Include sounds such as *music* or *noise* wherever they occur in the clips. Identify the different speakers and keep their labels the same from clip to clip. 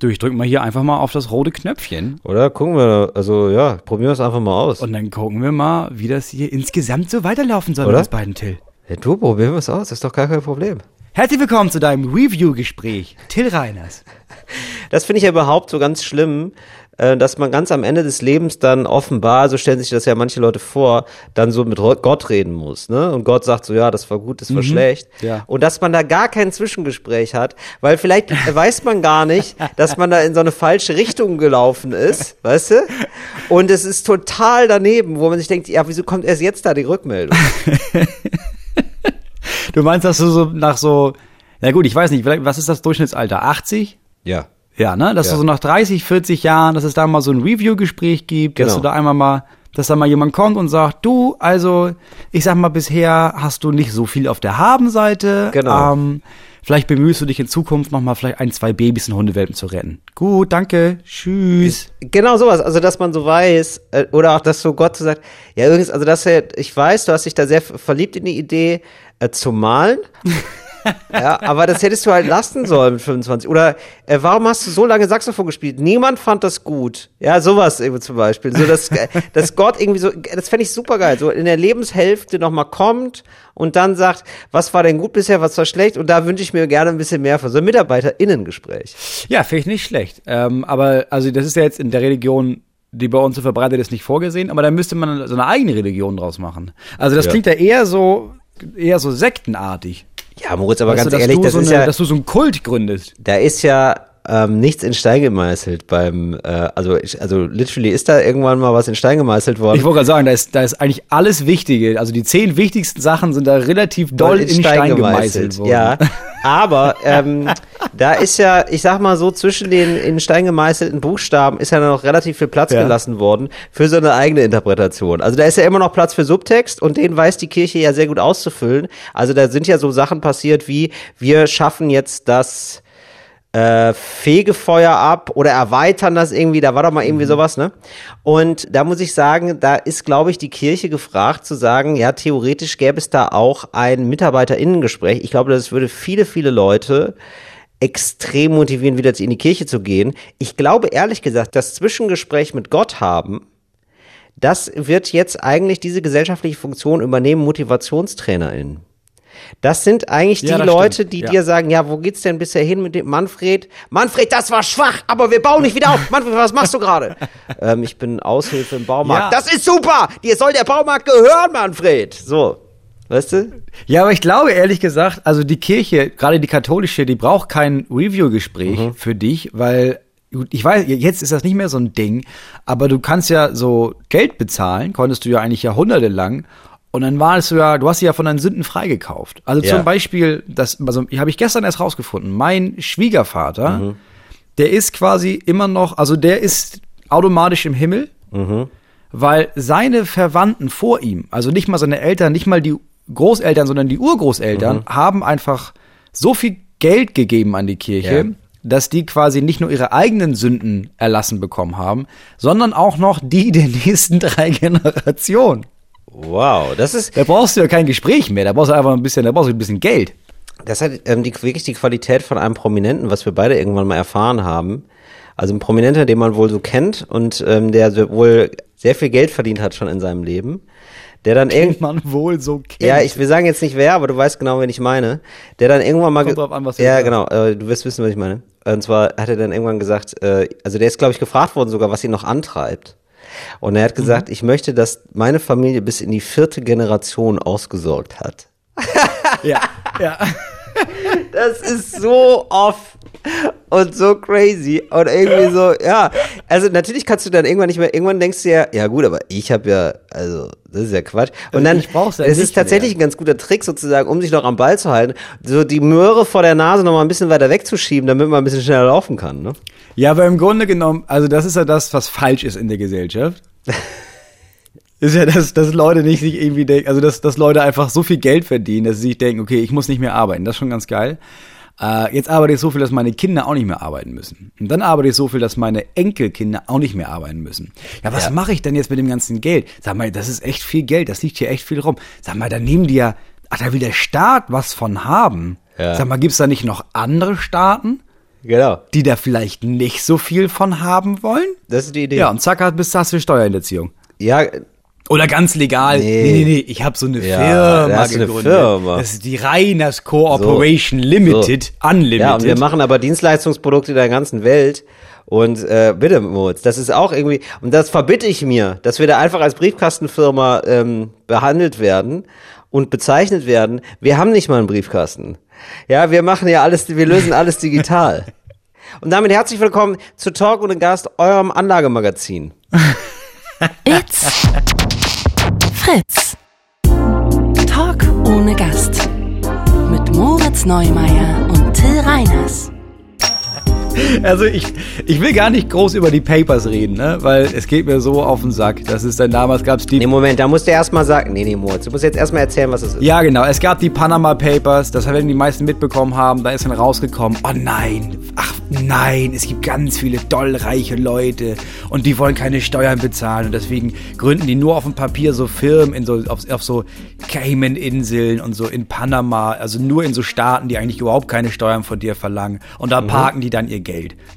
Speaker 1: Du, ich drück mal hier einfach mal auf das rote Knöpfchen.
Speaker 2: Oder gucken wir, also ja, probieren wir es einfach mal aus.
Speaker 1: Und dann gucken wir mal, wie das hier insgesamt so weiterlaufen soll
Speaker 2: Oder?
Speaker 1: mit uns beiden, Till.
Speaker 2: Ja, du, probieren wir es aus, ist doch gar kein Problem.
Speaker 1: Herzlich willkommen zu deinem Review-Gespräch. Till Reiners. *laughs*
Speaker 2: Das finde ich ja überhaupt so ganz schlimm, dass man ganz am Ende des Lebens dann offenbar, so stellen sich das ja manche Leute vor, dann so mit Gott reden muss, ne? Und Gott sagt so, ja, das war gut, das war schlecht.
Speaker 1: ja.
Speaker 2: Und dass man da gar kein Zwischengespräch hat, weil vielleicht *laughs* weiß man gar nicht, dass man da in so eine falsche Richtung gelaufen ist, weißt du? Und es ist total daneben, wo man sich denkt, ja, wieso kommt erst jetzt da die Rückmeldung? *laughs*
Speaker 1: Du meinst, dass du so nach so, na gut, ich weiß nicht, was ist das Durchschnittsalter? 80?
Speaker 2: Ja.
Speaker 1: Ja, ne? Dass
Speaker 2: Ja.
Speaker 1: du so nach 30, 40 Jahren, dass es da mal so ein Review-Gespräch gibt, dass
Speaker 2: Genau.
Speaker 1: du da einmal mal, dass da mal jemand kommt und sagt, du, also, ich sag mal, bisher hast du nicht so viel auf der Habenseite.
Speaker 2: Genau.
Speaker 1: Ähm, vielleicht bemühst du dich in Zukunft noch mal vielleicht ein, zwei Babys in Hundewelpen zu retten. Gut, danke, tschüss.
Speaker 2: Genau sowas, also dass man so weiß, äh, oder auch, dass so Gott so sagt, ja übrigens, also dass er, ich weiß, du hast dich da sehr verliebt in die Idee äh, zu malen. *laughs* ja, aber das hättest du halt lassen sollen mit 25. Oder äh, warum hast du so lange Saxophon gespielt? Niemand fand das gut. Ja, sowas eben zum Beispiel. So, dass, äh, dass Gott irgendwie so, das fände ich super geil. So in der Lebenshälfte nochmal kommt und dann sagt, was war denn gut bisher, was war schlecht? Und da wünsche ich mir gerne ein bisschen mehr von so einem MitarbeiterInnengespräch.
Speaker 1: Ja, finde ich nicht schlecht. Ähm, aber, also, das ist ja jetzt in der Religion, die bei uns so verbreitet ist, nicht vorgesehen, aber da müsste man so eine eigene Religion draus machen. Also, das
Speaker 2: Ja.
Speaker 1: klingt ja eher so, eher so sektenartig.
Speaker 2: Ja, Moritz, aber
Speaker 1: Weißt
Speaker 2: ganz
Speaker 1: du,
Speaker 2: ehrlich, das
Speaker 1: so
Speaker 2: ist
Speaker 1: eine,
Speaker 2: ja.
Speaker 1: dass du so einen Kult gründest.
Speaker 2: da ist ja ähm, nichts in Stein gemeißelt beim, äh, also, ich, also literally ist da irgendwann mal was in Stein gemeißelt worden.
Speaker 1: Ich wollte gerade sagen, da ist, da ist eigentlich alles Wichtige. Also die zehn wichtigsten Sachen sind da relativ doll in, Stein, gemeißelt worden.
Speaker 2: Ja, *laughs* aber ähm, da ist ja, ich sag mal so, zwischen den in Stein gemeißelten Buchstaben ist ja noch relativ viel Platz
Speaker 1: Ja.
Speaker 2: gelassen worden für so eine eigene Interpretation. Also da ist ja immer noch Platz für Subtext und den weiß die Kirche ja sehr gut auszufüllen. Also da sind ja so Sachen passiert wie, wir schaffen jetzt das äh, Fegefeuer ab oder erweitern das irgendwie, da war doch mal irgendwie sowas, ne? Und da muss ich sagen, da ist, glaube ich, die Kirche gefragt zu sagen, ja, theoretisch gäbe es da auch ein Mitarbeiterinnengespräch. Ich glaube, das würde viele, viele Leute extrem motivieren, wieder in die Kirche zu gehen. Ich glaube ehrlich gesagt, das Zwischengespräch mit Gott haben, das wird jetzt eigentlich diese gesellschaftliche Funktion übernehmen, MotivationstrainerInnen. Das sind eigentlich die
Speaker 1: Ja, das
Speaker 2: Leute,
Speaker 1: stimmt.
Speaker 2: die
Speaker 1: Ja.
Speaker 2: dir sagen, ja, wo geht's denn bisher hin mit dem Manfred? Manfred, das war schwach, aber wir bauen nicht wieder auf. *laughs* Manfred, was machst du gerade? ähm, ich bin Aushilfe im Baumarkt.
Speaker 1: Ja.
Speaker 2: Das ist super! Dir soll der Baumarkt gehören, Manfred! So. Weißt du?
Speaker 1: Ja, aber ich glaube ehrlich gesagt, also die Kirche, gerade die katholische, die braucht kein Review-Gespräch
Speaker 2: Mhm.
Speaker 1: für dich, weil gut, ich weiß, jetzt ist das nicht mehr so ein Ding, aber du kannst ja so Geld bezahlen, konntest du ja eigentlich jahrhundertelang. Und dann warst du ja, du hast sie ja von deinen Sünden freigekauft. Also
Speaker 2: Ja.
Speaker 1: zum Beispiel, das, also habe ich gestern erst rausgefunden. Mein Schwiegervater,
Speaker 2: Mhm.
Speaker 1: der ist quasi immer noch, also der ist automatisch im Himmel,
Speaker 2: Mhm.
Speaker 1: weil seine Verwandten vor ihm, also nicht mal seine Eltern, nicht mal die Großeltern, sondern die Urgroßeltern,
Speaker 2: Mhm.
Speaker 1: haben einfach so viel Geld gegeben an die Kirche,
Speaker 2: Ja.
Speaker 1: dass die quasi nicht nur ihre eigenen Sünden erlassen bekommen haben, sondern auch noch die der nächsten *laughs* drei Generationen.
Speaker 2: Wow, das ist,
Speaker 1: Da brauchst du ja kein Gespräch mehr, da brauchst du einfach ein bisschen, da brauchst du ein bisschen Geld.
Speaker 2: das hat ähm, die, wirklich die Qualität von einem Prominenten, was wir beide irgendwann mal erfahren haben. Also ein Prominenter, den man wohl so kennt und ähm, der wohl sehr viel Geld verdient hat schon in seinem Leben. Der dann irgendwann
Speaker 1: wohl so kennt.
Speaker 2: Ja, ich will sagen jetzt nicht wer, aber du weißt genau, wen ich meine. Der dann irgendwann mal.
Speaker 1: Kommt drauf an, was du
Speaker 2: Ja,
Speaker 1: sagst.
Speaker 2: genau. Äh, du wirst wissen, was ich meine. Und zwar hat er dann irgendwann gesagt, äh, also der ist, glaube ich, gefragt worden sogar, was ihn noch antreibt. Und er hat gesagt,
Speaker 1: Mhm.
Speaker 2: ich möchte, dass meine Familie bis in die vierte Generation ausgesorgt hat. *laughs*
Speaker 1: ja, ja.
Speaker 2: Das ist so off und so crazy und irgendwie so, *laughs* ja. Also natürlich kannst du dann irgendwann nicht mehr, irgendwann denkst du ja, ja gut, aber ich habe ja, also das ist ja Quatsch. Und
Speaker 1: Also
Speaker 2: dann,
Speaker 1: ich brauch's ja
Speaker 2: es
Speaker 1: nicht
Speaker 2: ist tatsächlich
Speaker 1: mehr.
Speaker 2: ein ganz guter Trick sozusagen, um sich noch am Ball zu halten, so die Möhre vor der Nase noch mal ein bisschen weiter wegzuschieben, damit man ein bisschen schneller laufen kann, ne?
Speaker 1: Ja, aber im Grunde genommen, also das ist ja das, was falsch ist in der Gesellschaft. *laughs* ist ja, dass, dass Leute nicht sich irgendwie denken, also dass, dass Leute einfach so viel Geld verdienen, dass sie sich denken, okay, ich muss nicht mehr arbeiten. Das ist schon ganz geil. Äh, jetzt arbeite ich so viel, dass meine Kinder auch nicht mehr arbeiten müssen. Und dann arbeite ich so viel, dass meine Enkelkinder auch nicht mehr arbeiten müssen. Ja, was
Speaker 2: Ja.
Speaker 1: mache ich denn jetzt mit dem ganzen Geld? Sag mal, das ist echt viel Geld, das liegt hier echt viel rum. Sag mal, da nehmen die ja, ach, da will der Staat was von haben.
Speaker 2: Ja.
Speaker 1: Sag mal, gibt's da nicht noch andere Staaten?
Speaker 2: Genau.
Speaker 1: die da vielleicht nicht so viel von haben wollen.
Speaker 2: Das ist die Idee.
Speaker 1: Ja, und zack, hast du Steuerhinterziehung.
Speaker 2: ja
Speaker 1: Oder ganz legal.
Speaker 2: Nee.
Speaker 1: Nee, nee, nee, ich habe so eine
Speaker 2: Ja,
Speaker 1: Firma
Speaker 2: hast du eine
Speaker 1: gegründet.
Speaker 2: Firma.
Speaker 1: Das ist die Reiners Corporation Limited, Unlimited.
Speaker 2: Ja, und wir machen aber Dienstleistungsprodukte der ganzen Welt. Und äh, bitte, Moritz, das ist auch irgendwie, und das verbitte ich mir, dass wir da einfach als Briefkastenfirma ähm, behandelt werden und bezeichnet werden. Wir haben nicht mal einen Briefkasten. Ja, wir machen ja alles, wir lösen alles digital. *laughs* Und damit herzlich willkommen zu Talk ohne Gast, eurem Anlagemagazin. *laughs*
Speaker 3: It's Fritz. Talk ohne Gast. Mit Moritz Neumeier und Till Reiners.
Speaker 1: Also ich, ich will gar nicht groß über die Papers reden, ne? weil es geht mir so auf den Sack. Das ist dann damals gab's die
Speaker 2: Nee, Moment, da musst du erstmal sagen, nee, nee, Moritz, du musst jetzt erstmal erzählen, was es ist.
Speaker 1: Ja, genau. Es gab die Panama Papers, das werden die meisten mitbekommen haben. Da ist dann rausgekommen, oh nein, ach nein, es gibt ganz viele dollreiche Leute und die wollen keine Steuern bezahlen und deswegen gründen die nur auf dem Papier so Firmen in so, auf, auf so Cayman-Inseln und so in Panama, also nur in so Staaten, die eigentlich überhaupt keine Steuern von dir verlangen. Und da parken die dann ihr Geld.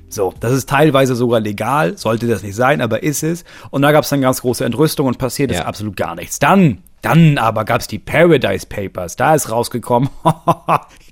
Speaker 1: So, das ist teilweise sogar legal, sollte das nicht sein, aber ist es. Und da gab es dann ganz große Entrüstung und passiert ist
Speaker 2: Ja.
Speaker 1: absolut gar nichts. Dann dann aber gab's die Paradise Papers. Da ist rausgekommen, *laughs*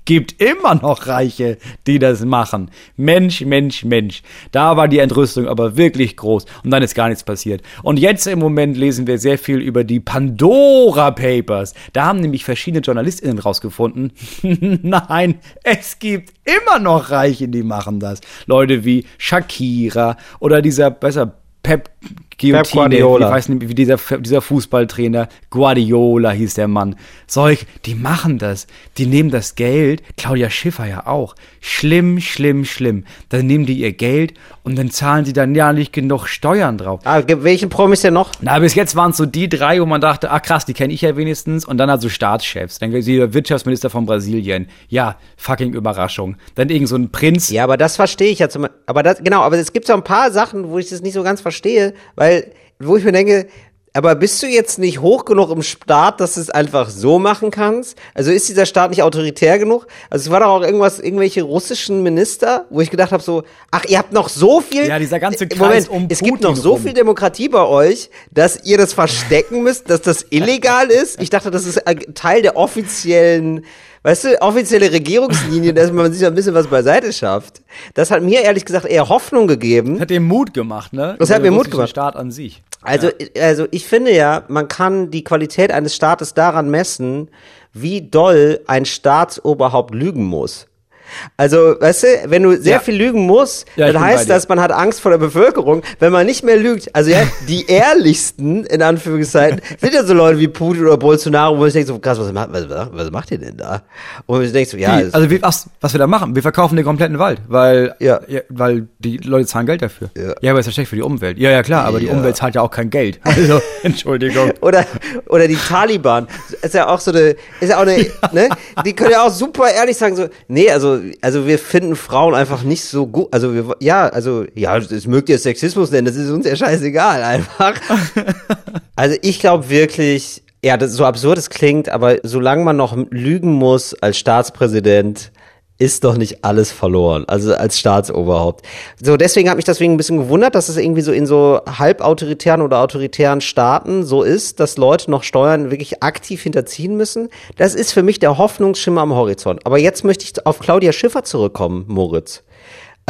Speaker 1: gibt immer noch Reiche, die das machen. Mensch, Mensch, Mensch. Da war die Entrüstung aber wirklich groß und dann ist gar nichts passiert. Und jetzt im Moment lesen wir sehr viel über die Pandora Papers. Da haben nämlich verschiedene JournalistInnen rausgefunden, *laughs* nein, es gibt immer noch Reiche, die machen das. Leute wie Shakira oder dieser, besser, Pep Guillotine,
Speaker 2: Guardiola.
Speaker 1: ich weiß nicht, wie dieser, dieser Fußballtrainer, Guardiola hieß der Mann. Solch, die machen das. Die nehmen das Geld, Claudia Schiffer ja auch. Schlimm, schlimm, schlimm. Dann nehmen die ihr Geld und dann zahlen sie dann ja nicht genug Steuern drauf.
Speaker 2: Ah, welchen Promis denn noch?
Speaker 1: Na, bis jetzt waren es so die drei, wo man dachte, ach krass, die kenne ich ja wenigstens. Und dann halt so Staatschefs. Dann der Wirtschaftsminister von Brasilien. Ja, fucking Überraschung. Dann irgend so ein Prinz.
Speaker 2: Ja, aber das verstehe ich ja zum Aber das, genau, aber es gibt so ein paar Sachen, wo ich das nicht so ganz verstehe, weil, wo ich mir denke, aber bist du jetzt nicht hoch genug im Staat, dass du es einfach so machen kannst? Also ist dieser Staat nicht autoritär genug? Also es war doch auch irgendwas, irgendwelche russischen Minister, wo ich gedacht habe so, ach, ihr habt noch so viel.
Speaker 1: Ja, dieser ganze
Speaker 2: Äh,
Speaker 1: Kreis
Speaker 2: Moment,
Speaker 1: um
Speaker 2: es gibt noch so
Speaker 1: rum.
Speaker 2: viel Demokratie bei euch, dass ihr das verstecken müsst, dass das illegal ist. Ich dachte, das ist äh, Teil der offiziellen, weißt du, offizielle Regierungslinie, dass man sich ein bisschen was beiseite schafft. Das hat mir ehrlich gesagt eher Hoffnung gegeben.
Speaker 1: Hat dem Mut gemacht, ne?
Speaker 2: Das hat mir Mut gemacht.
Speaker 1: Staat an sich.
Speaker 2: Also, also ich finde ja, man kann die Qualität eines Staates daran messen, wie doll ein Staatsoberhaupt lügen muss. Also, weißt du, wenn du sehr
Speaker 1: Ja.
Speaker 2: viel lügen musst,
Speaker 1: Ja,
Speaker 2: dann heißt das, man hat Angst vor der Bevölkerung. Wenn man nicht mehr lügt, also ja, *laughs* die ehrlichsten, in Anführungszeichen, sind ja so Leute wie Putin oder Bolsonaro, wo ich denke so, krass, was macht, was, was macht ihr denn da? Und ich denke so, ja, es-
Speaker 1: also wie, was, was wir da machen, wir verkaufen den kompletten Wald, weil,
Speaker 2: Ja.
Speaker 1: weil die Leute zahlen Geld dafür.
Speaker 2: Ja.
Speaker 1: aber ist ja schlecht für die Umwelt. Ja, ja, klar, aber die
Speaker 2: Ja.
Speaker 1: Umwelt zahlt ja auch kein Geld. Also, *laughs* Entschuldigung.
Speaker 2: Oder, oder die Taliban. Ist ja auch so eine, ist ja auch eine, *laughs* ne? Die können ja auch super ehrlich sagen, so, nee, also, also wir finden Frauen einfach nicht so gut. Also wir, ja, also, ja, das mögt ihr Sexismus nennen, das ist uns ja scheißegal, einfach. *laughs* Also ich glaube wirklich, ja, das so absurd es klingt, aber solange man noch lügen muss als Staatspräsident, ist doch nicht alles verloren, also als Staatsoberhaupt. So, deswegen hat mich deswegen ein bisschen gewundert, dass es irgendwie so in so halbautoritären oder autoritären Staaten so ist, dass Leute noch Steuern wirklich aktiv hinterziehen müssen. Das ist für mich der Hoffnungsschimmer am Horizont. Aber jetzt möchte ich auf Claudia Schiffer zurückkommen, Moritz.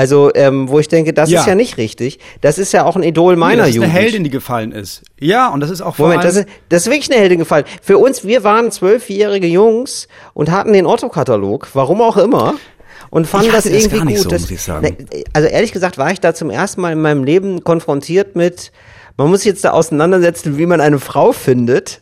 Speaker 2: Also, ähm, wo ich denke, das
Speaker 1: Ja.
Speaker 2: ist ja nicht richtig. Das ist ja auch ein Idol meiner
Speaker 1: das ist
Speaker 2: Jugend.
Speaker 1: eine Heldin, die gefallen ist. Ja, und das ist auch vor
Speaker 2: Moment,
Speaker 1: allem,
Speaker 2: das ist, das ist wirklich eine Heldin gefallen. Für uns, wir waren zwölfjährige Jungs und hatten den Otto-Katalog, warum auch immer. Und fanden
Speaker 1: Ich
Speaker 2: das
Speaker 1: das
Speaker 2: irgendwie
Speaker 1: gar nicht
Speaker 2: gut.
Speaker 1: so,
Speaker 2: das,
Speaker 1: muss ich sagen.
Speaker 2: Also ehrlich gesagt war ich da zum ersten Mal in meinem Leben konfrontiert mit, man muss sich jetzt da auseinandersetzen, wie man eine Frau findet.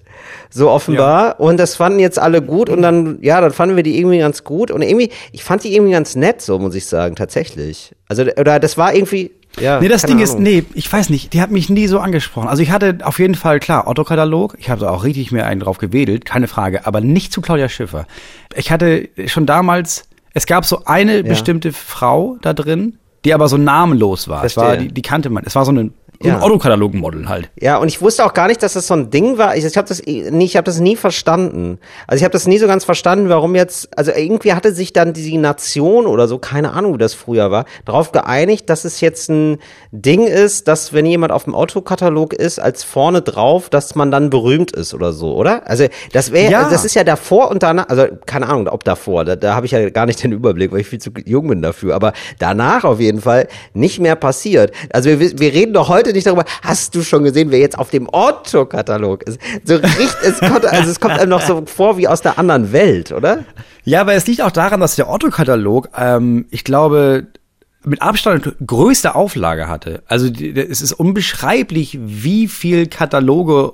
Speaker 2: So offenbar. Und das fanden jetzt alle gut und dann, ja, dann fanden wir die irgendwie ganz gut. Und irgendwie, ich fand die irgendwie ganz nett, so muss ich sagen, tatsächlich. Also, oder das war irgendwie, ja.
Speaker 1: Nee, das Ding ist,
Speaker 2: Ahnung.
Speaker 1: nee, ich weiß nicht, die hat mich nie so angesprochen. Also ich hatte auf jeden Fall, klar, Otto-Katalog, ich habe da auch richtig mir einen drauf gewedelt, keine Frage, aber nicht zu Claudia Schiffer. Ich hatte schon damals, es gab so eine bestimmte Frau da drin, die aber so namenlos war. Es war die, die kannte man. Es war so eine
Speaker 2: Ja.
Speaker 1: ein Autokatalog-Model halt.
Speaker 2: Ja, und ich wusste auch gar nicht, dass das so ein Ding war. Ich, ich habe das nie, ich habe das nie verstanden. Also ich habe das nie so ganz verstanden, warum jetzt, also irgendwie hatte sich dann die Nation oder so, keine Ahnung, wie das früher war, darauf geeinigt, dass es jetzt ein Ding ist, dass wenn jemand auf dem Autokatalog ist, als vorne drauf, dass man dann berühmt ist oder so, oder? Also das wäre,
Speaker 1: Ja.
Speaker 2: das ist ja davor und danach, also keine Ahnung, ob davor, da, da habe ich ja gar nicht den Überblick, weil ich viel zu jung bin dafür, aber danach auf jeden Fall nicht mehr passiert. Also wir, wir reden doch heute nicht darüber, hast du schon gesehen, wer jetzt auf dem Otto-Katalog ist? So richtig, es kommt, also es kommt einem noch so vor wie aus der anderen Welt, oder?
Speaker 1: Ja, aber es liegt auch daran, dass der Otto-Katalog, ähm, ich glaube, mit Abstand größte Auflage hatte. Also es ist unbeschreiblich, wie viel Kataloge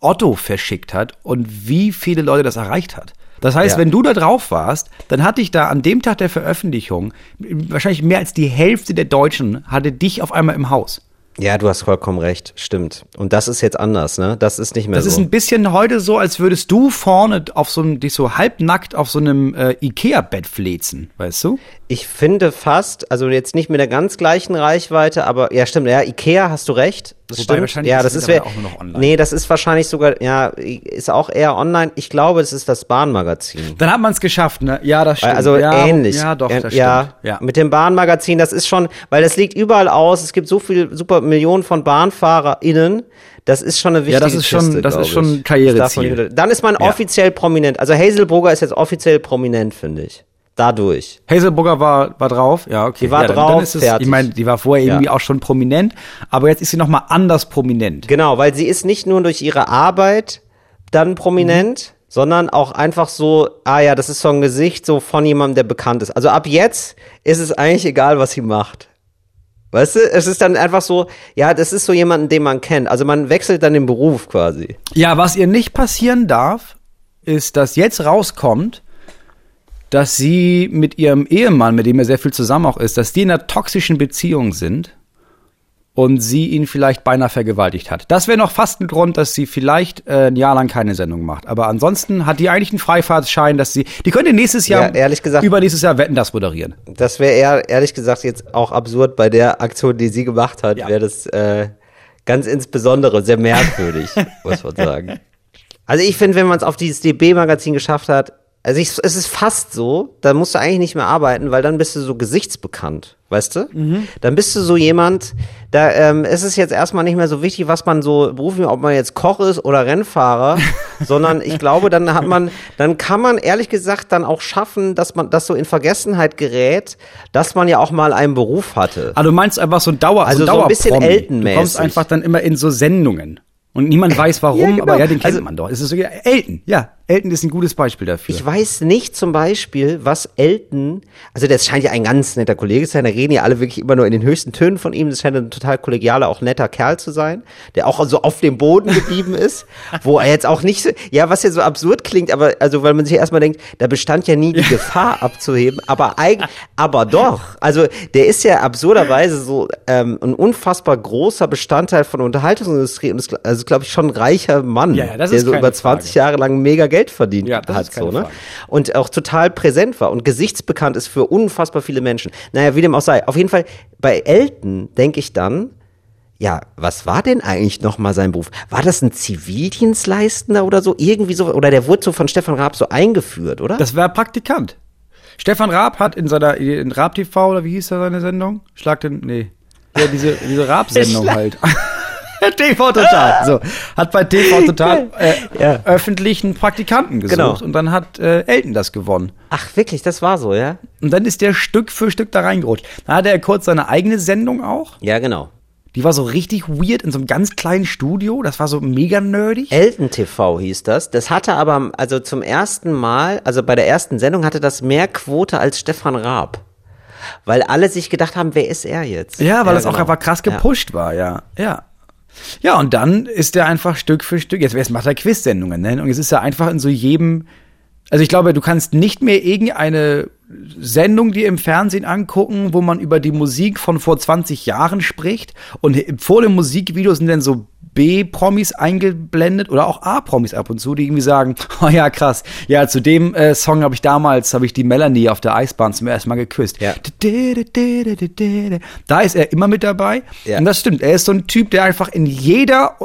Speaker 1: Otto verschickt hat und wie viele Leute das erreicht hat. Das heißt,
Speaker 2: Ja.
Speaker 1: wenn du da drauf warst, dann hatte ich da an dem Tag der Veröffentlichung wahrscheinlich mehr als die Hälfte der Deutschen hatte dich auf einmal im Haus.
Speaker 2: Ja, du hast vollkommen recht, stimmt. Und das ist jetzt anders, ne? Das ist nicht mehr
Speaker 1: Das
Speaker 2: so.
Speaker 1: ist ein bisschen heute so, als würdest du vorne auf so einem, dich so halbnackt auf so einem äh, Ikea-Bett flezen, weißt du?
Speaker 2: Ich finde fast, also jetzt nicht mit der ganz gleichen Reichweite, aber ja, stimmt, ja, Ikea hast du recht. Das
Speaker 1: Wobei
Speaker 2: stimmt.
Speaker 1: wahrscheinlich
Speaker 2: ja, das ist
Speaker 1: auch nur noch online.
Speaker 2: Nee, das ist wahrscheinlich sogar, ja, ist auch eher online. Ich glaube, es ist das Bahnmagazin.
Speaker 1: Dann hat man es geschafft, ne? Ja, das stimmt.
Speaker 2: Also
Speaker 1: ja,
Speaker 2: ähnlich.
Speaker 1: Ja, doch, das stimmt. Ja.
Speaker 2: Mit dem Bahnmagazin, das ist schon, weil das liegt überall aus. Es gibt so viele super Millionen von BahnfahrerInnen. Das ist schon eine wichtige
Speaker 1: Ja, das ist schon-
Speaker 2: Kiste,
Speaker 1: das ist schon Karriereziel.
Speaker 2: Dann ist man
Speaker 1: Ja.
Speaker 2: offiziell prominent. Also Hazelbrugger ist jetzt offiziell prominent, finde ich. Dadurch.
Speaker 1: Hazelburger war, war drauf, ja, okay.
Speaker 2: Die war
Speaker 1: ja, dann,
Speaker 2: drauf,
Speaker 1: dann ist es,
Speaker 2: fertig.
Speaker 1: Ich meine, die war vorher
Speaker 2: Ja.
Speaker 1: irgendwie auch schon prominent, aber jetzt ist sie noch mal anders prominent.
Speaker 2: Genau, weil sie ist nicht nur durch ihre Arbeit dann prominent, sondern auch einfach so, ah ja, das ist so ein Gesicht so von jemandem, der bekannt ist. Also ab jetzt ist es eigentlich egal, was sie macht. Weißt du, es ist dann einfach so, ja, das ist so jemanden, den man kennt. Also man wechselt dann den Beruf quasi.
Speaker 1: Ja, was ihr nicht passieren darf, ist, dass jetzt rauskommt, dass sie mit ihrem Ehemann, mit dem er sehr viel zusammen auch ist, dass die in einer toxischen Beziehung sind und sie ihn vielleicht beinahe vergewaltigt hat. Das wäre noch fast ein Grund, dass sie vielleicht äh, ein Jahr lang keine Sendung macht. Aber ansonsten hat die eigentlich einen Freifahrtsschein, dass sie, die könnte nächstes Jahr,
Speaker 2: Ja, ehrlich gesagt-
Speaker 1: übernächstes Jahr Wetten das moderieren.
Speaker 2: Das wäre eher, ehrlich gesagt, jetzt auch absurd bei der Aktion, die sie gemacht hat,
Speaker 1: Ja.
Speaker 2: wäre das äh, ganz insbesondere sehr merkwürdig, *laughs* muss man sagen. *laughs* Also ich finde, wenn man es auf dieses DB-Magazin geschafft hat, also ich, es ist fast so, da musst du eigentlich nicht mehr arbeiten, weil dann bist du so gesichtsbekannt, weißt du? Dann bist du so jemand, da ähm, ist es jetzt erstmal nicht mehr so wichtig, was man so beruflich, ob man jetzt Koch ist oder Rennfahrer, *laughs* sondern ich glaube, dann hat man, dann kann man ehrlich gesagt dann auch schaffen, dass man das so in Vergessenheit gerät, dass man ja auch mal einen Beruf hatte.
Speaker 1: Ah, du meinst einfach so ein Dauer,
Speaker 2: Also
Speaker 1: so,
Speaker 2: so
Speaker 1: ein
Speaker 2: ein bisschen
Speaker 1: Dauerpromi. Du kommst einfach dann immer in so Sendungen. Und niemand weiß warum,
Speaker 2: Ja, genau.
Speaker 1: aber ja, den kennt
Speaker 2: Also-
Speaker 1: man doch. Es ist so, ja, Elton, ja. Elton ist ein gutes Beispiel dafür.
Speaker 2: Ich weiß nicht zum Beispiel, was Elton, also das scheint ja ein ganz netter Kollege zu sein, da reden ja alle wirklich immer nur in den höchsten Tönen von ihm, das scheint ein total kollegialer, auch netter Kerl zu sein, der auch so auf dem Boden geblieben ist, wo er jetzt auch nicht so, ja, was ja so absurd klingt, aber, also, weil man sich erstmal denkt, da bestand ja nie die Gefahr abzuheben, aber eigentlich, aber doch, also, der ist ja absurderweise so, ähm, ein unfassbar großer Bestandteil von der Unterhaltungsindustrie und ist, also, glaube ich, schon ein reicher Mann,
Speaker 1: Ja, ja,
Speaker 2: der so über 20
Speaker 1: Frage.
Speaker 2: Jahre lang mega Geld verdient
Speaker 1: Ja,
Speaker 2: hat, so, ne?
Speaker 1: Frage.
Speaker 2: und auch total präsent war und gesichtsbekannt ist für unfassbar viele Menschen. Naja, wie dem auch sei. Auf jeden Fall, bei Elton denke ich dann, ja, was war denn eigentlich nochmal sein Beruf? War das ein Zivildienstleistender oder so? Irgendwie so, oder der wurde so von Stefan Raab so eingeführt, oder?
Speaker 1: Das war Praktikant. Stefan Raab hat in seiner, in Raab TV, oder wie hieß da seine Sendung? Schlag den, nee. Ja, diese, diese Raab-Sendung *laughs* halt. *laughs* TV Total. So, hat bei TV Total *laughs* äh,
Speaker 2: Ja.
Speaker 1: öffentlichen Praktikanten gesucht
Speaker 2: Genau.
Speaker 1: und dann hat äh, Elton das gewonnen.
Speaker 2: Ach, wirklich, das war so, ja?
Speaker 1: Und dann ist der Stück für Stück da reingerutscht. Dann hatte er kurz seine eigene Sendung auch.
Speaker 2: Ja, genau.
Speaker 1: Die war so richtig weird in so einem ganz kleinen Studio. Das war so mega nerdig.
Speaker 2: Elton TV hieß das. Das hatte aber, also zum ersten Mal, also bei der ersten Sendung hatte das mehr Quote als Stefan Raab. Weil alle sich gedacht haben, wer ist er jetzt?
Speaker 1: Ja, weil das auch
Speaker 2: genau.
Speaker 1: einfach krass
Speaker 2: Ja.
Speaker 1: gepusht war, ja. Ja. Ja, und dann ist er einfach Stück für Stück, jetzt, jetzt macht er Quiz-Sendungen, ne? Und jetzt ist er einfach in so jedem, also ich glaube, du kannst nicht mehr irgendeine Sendung dir im Fernsehen angucken, wo man über die Musik von vor 20 Jahren spricht und vor dem Musikvideo sind dann so B-Promis eingeblendet oder auch A-Promis ab und zu, die irgendwie sagen, *laughs* oh ja, krass, ja, zu dem äh, Song habe ich damals, habe ich die Melanie auf der Eisbahn zum ersten Mal geküsst.
Speaker 2: Ja.
Speaker 1: Da ist er immer mit dabei.
Speaker 2: Ja.
Speaker 1: Und das stimmt, er ist so ein Typ, der einfach in jeder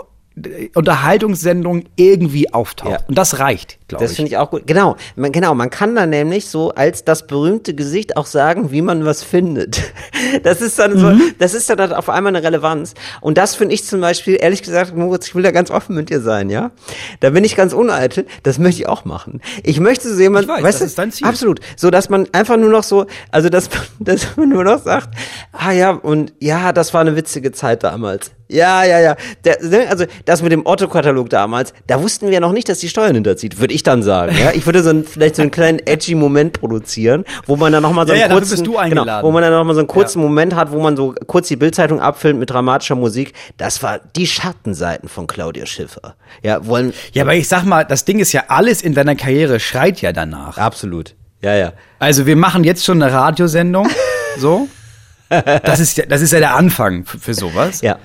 Speaker 1: Unterhaltungssendung irgendwie auftaucht.
Speaker 2: Ja.
Speaker 1: Und das reicht, glaube
Speaker 2: Das
Speaker 1: ich.
Speaker 2: finde ich auch gut. Genau, man, genau, man kann dann nämlich so als das berühmte Gesicht auch sagen, wie man was findet. *laughs* Das ist dann so, das ist dann auf einmal eine Relevanz. Und das finde ich zum Beispiel, ehrlich gesagt, Moritz, ich will da ganz offen mit dir sein, ja? Da bin ich ganz uneitel, das möchte ich auch machen. Ich möchte so jemand,
Speaker 1: weiß,
Speaker 2: weißt
Speaker 1: das
Speaker 2: du,
Speaker 1: ist
Speaker 2: absolut, so dass man einfach nur noch so, also dass man, *laughs* dass man nur noch sagt, ah ja, und ja, das war eine witzige Zeit damals. Ja, ja, ja. Der, ne, also das mit dem Otto-Katalog damals, da wussten wir noch nicht, dass die Steuern hinterzieht, würde ich dann sagen. Ja? Ich würde so einen, vielleicht so einen kleinen edgy Moment produzieren, wo man dann nochmal so
Speaker 1: Ja,
Speaker 2: einen
Speaker 1: ja, dafür
Speaker 2: kurzen, genau, wo man dann nochmal so einen kurzen Moment hat, wo man so kurz die Bildzeitung abfilmt mit dramatischer Musik. Das war die Schattenseiten von Claudia Schiffer. Ja, wollen,
Speaker 1: Ja, aber ich sag mal, das Ding ist ja alles in deiner Karriere schreit ja danach.
Speaker 2: absolut. Ja, ja.
Speaker 1: Also wir machen jetzt schon eine Radiosendung, so. Das ist ja, das ist ja der Anfang für, für sowas.
Speaker 2: Ja.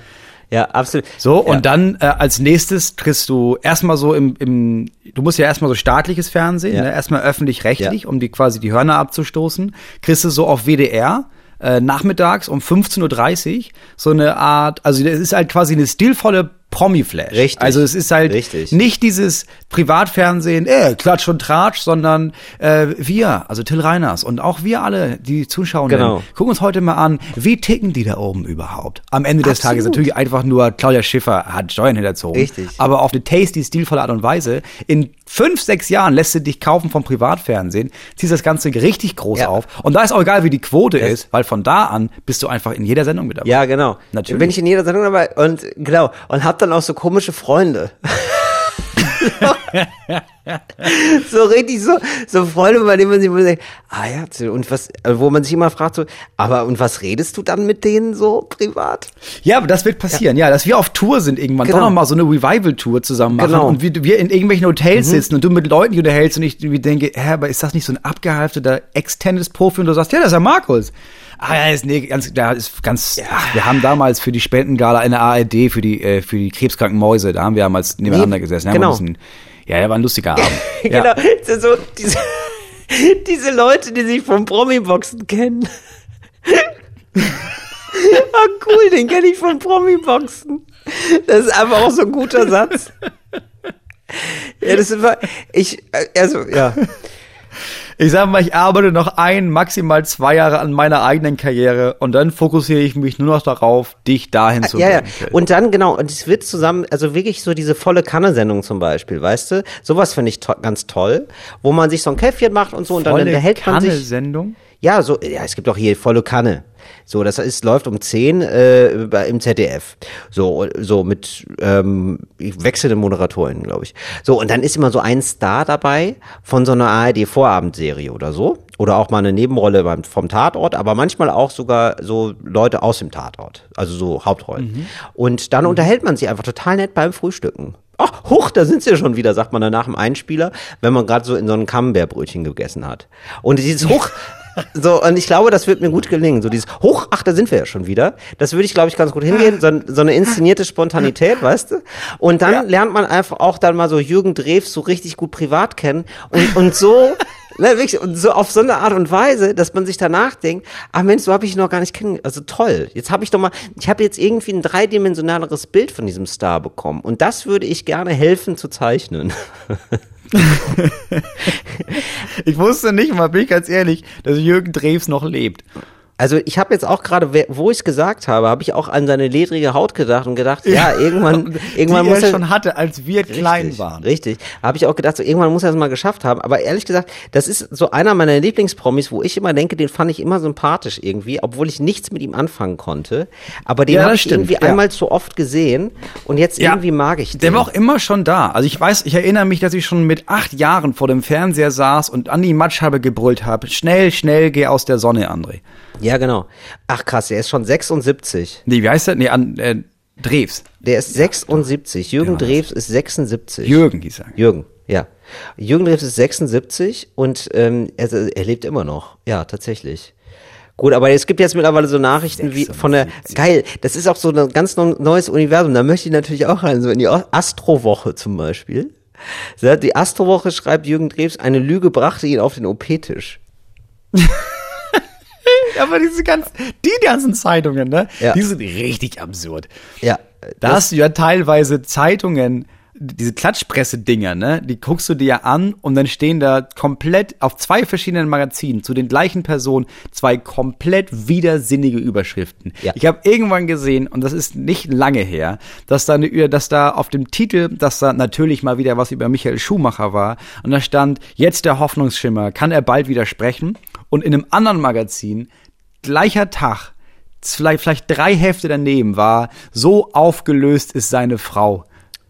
Speaker 2: Ja, absolut.
Speaker 1: So,
Speaker 2: ja.
Speaker 1: und dann äh, als nächstes kriegst du erstmal so im, im, du musst ja erstmal so staatliches Fernsehen,
Speaker 2: Ja.
Speaker 1: ne? erstmal öffentlich-rechtlich,
Speaker 2: Ja.
Speaker 1: um die quasi die Hörner abzustoßen. Kriegst du so auf WDR äh, nachmittags um 15.30 Uhr so eine Art, also es ist halt quasi eine stilvolle Promi-Flash.
Speaker 2: Richtig.
Speaker 1: Also es ist halt
Speaker 2: Richtig.
Speaker 1: nicht dieses Privatfernsehen, äh, Klatsch und Tratsch, sondern äh, wir, also Till Reiners und auch wir alle, die Zuschauenden,
Speaker 2: Genau.
Speaker 1: gucken uns heute mal an, wie ticken die da oben überhaupt? Am Ende des
Speaker 2: Absolut.
Speaker 1: Tages natürlich einfach nur Claudia Schiffer hat Steuern hinterzogen.
Speaker 2: Richtig.
Speaker 1: Aber auf eine tasty, stilvolle Art und Weise. In fünf, sechs Jahren lässt du dich kaufen vom Privatfernsehen, ziehst das Ganze richtig groß
Speaker 2: Ja.
Speaker 1: auf. Und da ist auch egal, wie die Quote ist, weil von da an bist du einfach in jeder Sendung mit dabei.
Speaker 2: Ja, genau.
Speaker 1: Natürlich.
Speaker 2: Bin ich in jeder Sendung dabei und genau und hab dann auch so komische Freunde. *laughs* so richtig so so Freunde, bei denen man sich immer denkt, ah ja, und was wo man sich immer fragt so, aber und was redest du dann mit denen so privat?
Speaker 1: Ja, aber das wird passieren, ja, dass wir auf Tour sind irgendwann,
Speaker 2: Genau.
Speaker 1: doch nochmal so eine Revival-Tour zusammen machen
Speaker 2: Genau. Mhm.
Speaker 1: und wir, wir in irgendwelchen Hotels sitzen und du mit Leuten unterhältst und ich denke, hä, aber ist das nicht so ein abgehalfteter Ex-Tennis-Profi und du sagst, ja, das ist ja Markus. Ah, ja, ist nee, ganz, da ist ganz, ach, wir haben damals für die Spendengala in der ARD, für die, äh, für die krebskranken Mäuse, da haben wir damals nebeneinander gesessen. haben wir
Speaker 2: genau.
Speaker 1: bisschen- ja, der war ein lustiger Abend. *laughs* ja.
Speaker 2: Genau, so so diese diese Leute, die sich vom Promi-Boxen kennen. *laughs* ah, cool, den kenne ich vom Promi-Boxen. Das ist einfach auch so ein guter Satz. Ja, das ist immer, ich, äh, also, ja.
Speaker 1: Ich sag mal, ich arbeite noch ein, maximal zwei Jahre an meiner eigenen Karriere und dann fokussiere ich mich nur noch darauf, dich dahin zu
Speaker 2: Ja, ja.
Speaker 1: bringen. Phil.
Speaker 2: Und dann, genau, und es wird zusammen, also wirklich so diese volle Kanne-Sendung zum Beispiel, weißt du? Sowas finde ich to ganz toll, wo man sich so ein Käffchen macht und so und dann
Speaker 1: Volle
Speaker 2: unterhält man sich.
Speaker 1: Kanne-Sendung?
Speaker 2: Ja, so, ja, es gibt auch hier volle Kanne. So, das ist, läuft um 10 äh, bei- im ZDF. So, so mit ähm, wechselnden Moderatorinnen, glaube ich. So, und dann ist immer so ein Star dabei von so einer ARD-Vorabendserie oder so. Oder auch mal eine Nebenrolle beim, vom Tatort, aber manchmal auch sogar so Leute aus dem Tatort. Also so Hauptrollen. Und dann unterhält man sich einfach total nett beim Frühstücken. Ach, huch, da sind sie ja schon wieder, sagt man danach im Einspieler, wenn man gerade so in so einem Camembert-Brötchen gegessen hat. Und dieses *laughs* Huch, so, und ich glaube, das wird mir gut gelingen. So dieses Huch, ach, da sind wir ja schon wieder. Das würde ich, glaube ich, ganz gut hingehen. So, so eine inszenierte Spontanität, weißt du? Und dann lernt man einfach auch dann mal so Jürgen Drews so richtig gut privat kennen. Und, und so, und so auf so eine Art und Weise, dass man sich danach denkt, ach Mensch, so habe ich ihn noch gar nicht kennengelernt. Also toll. Jetzt habe ich doch mal, ich habe jetzt irgendwie ein dreidimensionaleres Bild von diesem Star bekommen. Und das würde ich gerne helfen zu zeichnen. *laughs*
Speaker 1: Ich wusste nicht mal, bin ich ganz ehrlich, dass Jürgen Drews noch lebt.
Speaker 2: Also ich habe jetzt auch gerade, wo ich es gesagt habe, habe ich auch an seine ledrige Haut gedacht und gedacht, ja, irgendwann, *laughs* irgendwann
Speaker 1: die
Speaker 2: muss
Speaker 1: er schon hatte, als wir klein
Speaker 2: Richtig,
Speaker 1: waren.
Speaker 2: Richtig. Habe ich auch gedacht, so irgendwann muss er es mal geschafft haben. Aber ehrlich gesagt, das ist so einer meiner Lieblingspromis, wo ich immer denke, den fand ich immer sympathisch irgendwie, obwohl ich nichts mit ihm anfangen konnte. Aber den
Speaker 1: Ja,
Speaker 2: habe ich
Speaker 1: stimmt,
Speaker 2: irgendwie
Speaker 1: ja.
Speaker 2: einmal zu oft gesehen und jetzt irgendwie mag ich den.
Speaker 1: Der war auch immer schon da. Also ich weiß, ich erinnere mich, dass ich schon mit acht Jahren vor dem Fernseher saß und an die Matschhabe gebrüllt habe. Schnell, schnell, geh aus der Sonne, André.
Speaker 2: Ja, genau. Ach krass, der ist schon 76.
Speaker 1: Nee, wie heißt der? Nee, an, äh, Drews.
Speaker 2: Der ist 76. Jürgen Drews ist 76.
Speaker 1: Jürgen hieß er.
Speaker 2: Jürgen, ja. Jürgen Drews ist 76 und ähm, er, er lebt immer noch. Ja, tatsächlich. Gut, aber es gibt jetzt mittlerweile so Nachrichten wie von der, geil, das ist auch so ein ganz neues Universum, da möchte ich natürlich auch rein, so in die Astrowoche zum Beispiel. Die Astrowoche schreibt Jürgen Drews, eine Lüge brachte ihn auf den OP-Tisch. *laughs* *laughs*
Speaker 1: aber diese ganzen, die ganzen Zeitungen, ne?
Speaker 2: Ja.
Speaker 1: Die sind richtig absurd.
Speaker 2: Ja.
Speaker 1: Da hast du ja teilweise Zeitungen, diese Klatschpresse-Dinger, ne? Die guckst du dir ja an und dann stehen da komplett auf zwei verschiedenen Magazinen zu den gleichen Personen zwei komplett widersinnige Überschriften.
Speaker 2: Ja.
Speaker 1: Ich habe irgendwann gesehen, und das ist nicht lange her, dass da, eine, dass da auf dem Titel, dass da natürlich mal wieder was über Michael Schumacher war und da stand, jetzt der Hoffnungsschimmer, kann er bald wieder sprechen? Und in einem anderen Magazin, gleicher Tag, vielleicht, vielleicht drei Hefte daneben war, so aufgelöst ist seine Frau.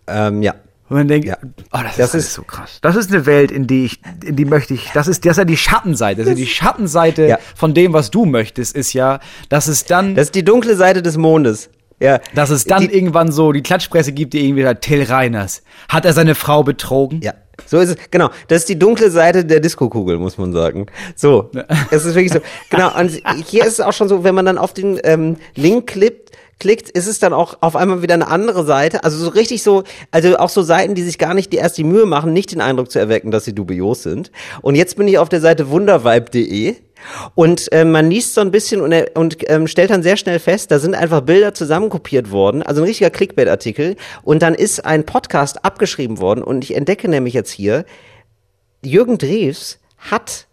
Speaker 2: Ähm, ja.
Speaker 1: Und man denkt,
Speaker 2: Ja.
Speaker 1: oh, das,
Speaker 2: Das
Speaker 1: ist,
Speaker 2: ist-
Speaker 1: so krass. Das ist eine Welt, in die ich, in die möchte ich, das ist, das ist ja die Schattenseite. Also die Schattenseite
Speaker 2: Ja.
Speaker 1: von dem, was du möchtest, ist ja, dass es dann,
Speaker 2: Das ist die dunkle Seite des Mondes. Ja.
Speaker 1: dass es dann
Speaker 2: die,
Speaker 1: irgendwann so die Klatschpresse gibt, die irgendwie sagt, Till Reiners, hat er seine Frau betrogen?
Speaker 2: Ja, so ist es. Genau, das ist die dunkle Seite der Diskokugel, muss man sagen. So, es ist wirklich so. Genau, und hier ist es auch schon so, wenn man dann auf den ähm, Link klickt, klickt, ist es dann auch auf einmal wieder eine andere Seite. Also so richtig so, also auch so Seiten, die sich gar nicht die erst die Mühe machen, nicht den Eindruck zu erwecken, dass sie dubios sind. Und jetzt bin ich auf der Seite wundervibe.de und äh, man liest so ein bisschen und, und ähm, stellt dann sehr schnell fest, da sind einfach Bilder zusammenkopiert worden, also ein richtiger Clickbait-Artikel. Und dann ist ein Podcast abgeschrieben worden und ich entdecke nämlich jetzt hier, Jürgen Drews hat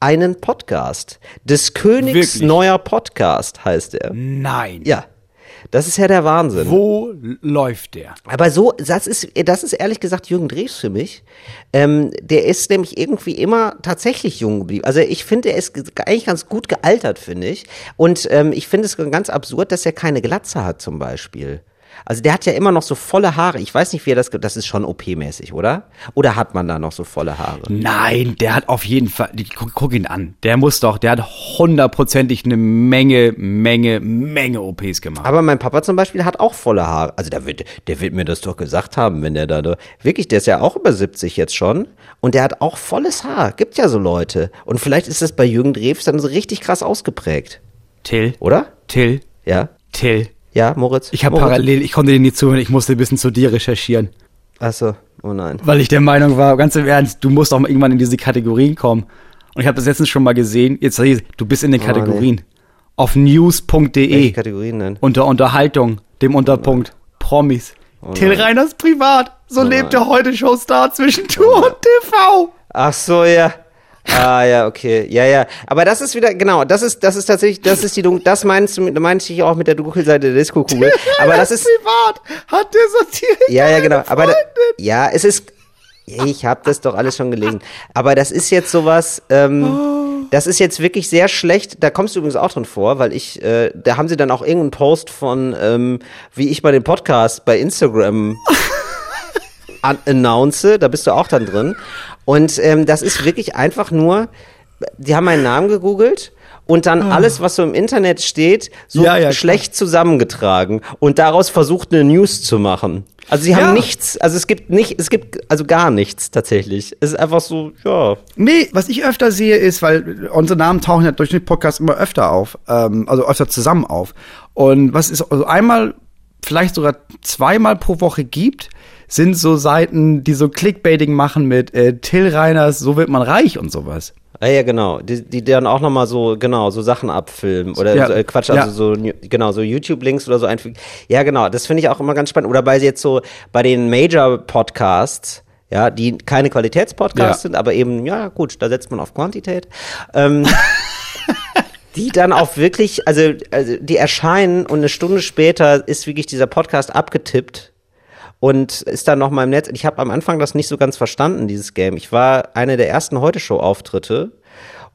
Speaker 2: einen Podcast. Des Königs
Speaker 1: Wirklich?
Speaker 2: neuer Podcast heißt er.
Speaker 1: Nein.
Speaker 2: Ja. Das ist ja der Wahnsinn.
Speaker 1: Wo läuft der?
Speaker 2: Aber so, das ist, das ist ehrlich gesagt Jürgen Drews für mich. Ähm, der ist nämlich irgendwie immer tatsächlich jung geblieben. Also ich finde, er ist ge- eigentlich ganz gut gealtert, finde ich. Und ähm, ich finde es ganz absurd, dass er keine Glatze hat zum Beispiel. Also der hat ja immer noch so volle Haare. Ich weiß nicht, wie er das, das ist schon OP-mäßig, oder? Oder hat man da noch so volle Haare?
Speaker 1: Nein, der hat auf jeden Fall, guck, guck ihn an. Der muss doch, der hat hundertprozentig eine Menge, Menge, Menge OPs gemacht.
Speaker 2: Aber mein Papa zum Beispiel hat auch volle Haare. Also der wird, der wird mir das doch gesagt haben, wenn der da, da wirklich, der ist ja auch über 70 jetzt schon und der hat auch volles Haar. Gibt ja so Leute. Und vielleicht ist das bei Jürgen Drews dann so richtig krass ausgeprägt,
Speaker 1: Till,
Speaker 2: oder?
Speaker 1: Till,
Speaker 2: Ja,
Speaker 1: Till.
Speaker 2: Ja, Moritz.
Speaker 1: Ich habe parallel, ich konnte dir nicht zuhören, ich musste ein bisschen zu dir recherchieren.
Speaker 2: Ach so, oh nein.
Speaker 1: Weil ich der Meinung war, ganz im Ernst, du musst auch mal irgendwann in diese Kategorien kommen. Und ich habe das letztens schon mal gesehen. Jetzt, du bist in den
Speaker 2: Oh,
Speaker 1: Kategorien. Auf
Speaker 2: Welche
Speaker 1: news.de
Speaker 2: Kategorien denn?
Speaker 1: unter Unterhaltung, dem Unterpunkt Promis. Till Reiners privat. So lebt der heute Showstar zwischen Tour und TV.
Speaker 2: Ach so, ja. Ah, ja, okay. Ja, ja. Aber das ist wieder, genau, das ist, das ist tatsächlich, das ist die Dun das meinst du, meinst ich auch mit der Dunkelseite der Disco-Kugel. *laughs* Aber das ist,
Speaker 1: privat. Hat der Satire.
Speaker 2: Ja, ja, genau. Aber da, ja, es ist. Ich habe das doch alles schon gelesen. Aber das ist jetzt sowas. Ähm, das ist jetzt wirklich sehr schlecht. Da kommst du übrigens auch drin vor, weil ich. Äh, da haben sie dann auch irgendeinen Post von, ähm, wie ich bei dem Podcast bei Instagram *laughs* an announce. Da bist du auch dann drin. Und ähm, das ist wirklich einfach nur. Die haben meinen Namen gegoogelt. Und dann alles, was so im Internet steht, so.
Speaker 1: Ja, ja,
Speaker 2: schlecht zusammengetragen und daraus versucht, eine News zu machen. Also sie haben
Speaker 1: Ja.
Speaker 2: nichts, also es gibt nicht, es gibt also gar nichts tatsächlich. Es ist einfach so, ja.
Speaker 1: Nee, was ich öfter sehe, ist, weil unsere Namen tauchen ja durch den Podcast immer öfter auf, ähm, also öfter zusammen auf. Und was es also einmal, vielleicht sogar zweimal pro Woche gibt, sind so Seiten, die so Clickbaiting machen mit äh, Till Reiners, so wird man reich und sowas.
Speaker 2: Ja, ja, genau. Die, die dann auch nochmal so, genau, so Sachen abfilmen. Oder
Speaker 1: Ja.
Speaker 2: so, äh, Quatsch,
Speaker 1: Ja.
Speaker 2: also so, genau, so YouTube-Links oder so einfügen. Ja, genau, das finde ich auch immer ganz spannend. Oder bei jetzt so, bei den Major-Podcasts, ja, die keine Qualitätspodcasts
Speaker 1: Ja.
Speaker 2: sind, aber eben, ja, gut, da setzt man auf Quantität. Ähm, *laughs* die dann auch wirklich, also, also die erscheinen und eine Stunde später ist wirklich dieser Podcast abgetippt und ist dann noch mal im Netz. Ich habe am Anfang das nicht so ganz verstanden, dieses Game. Ich war eine der ersten Heute-Show-Auftritte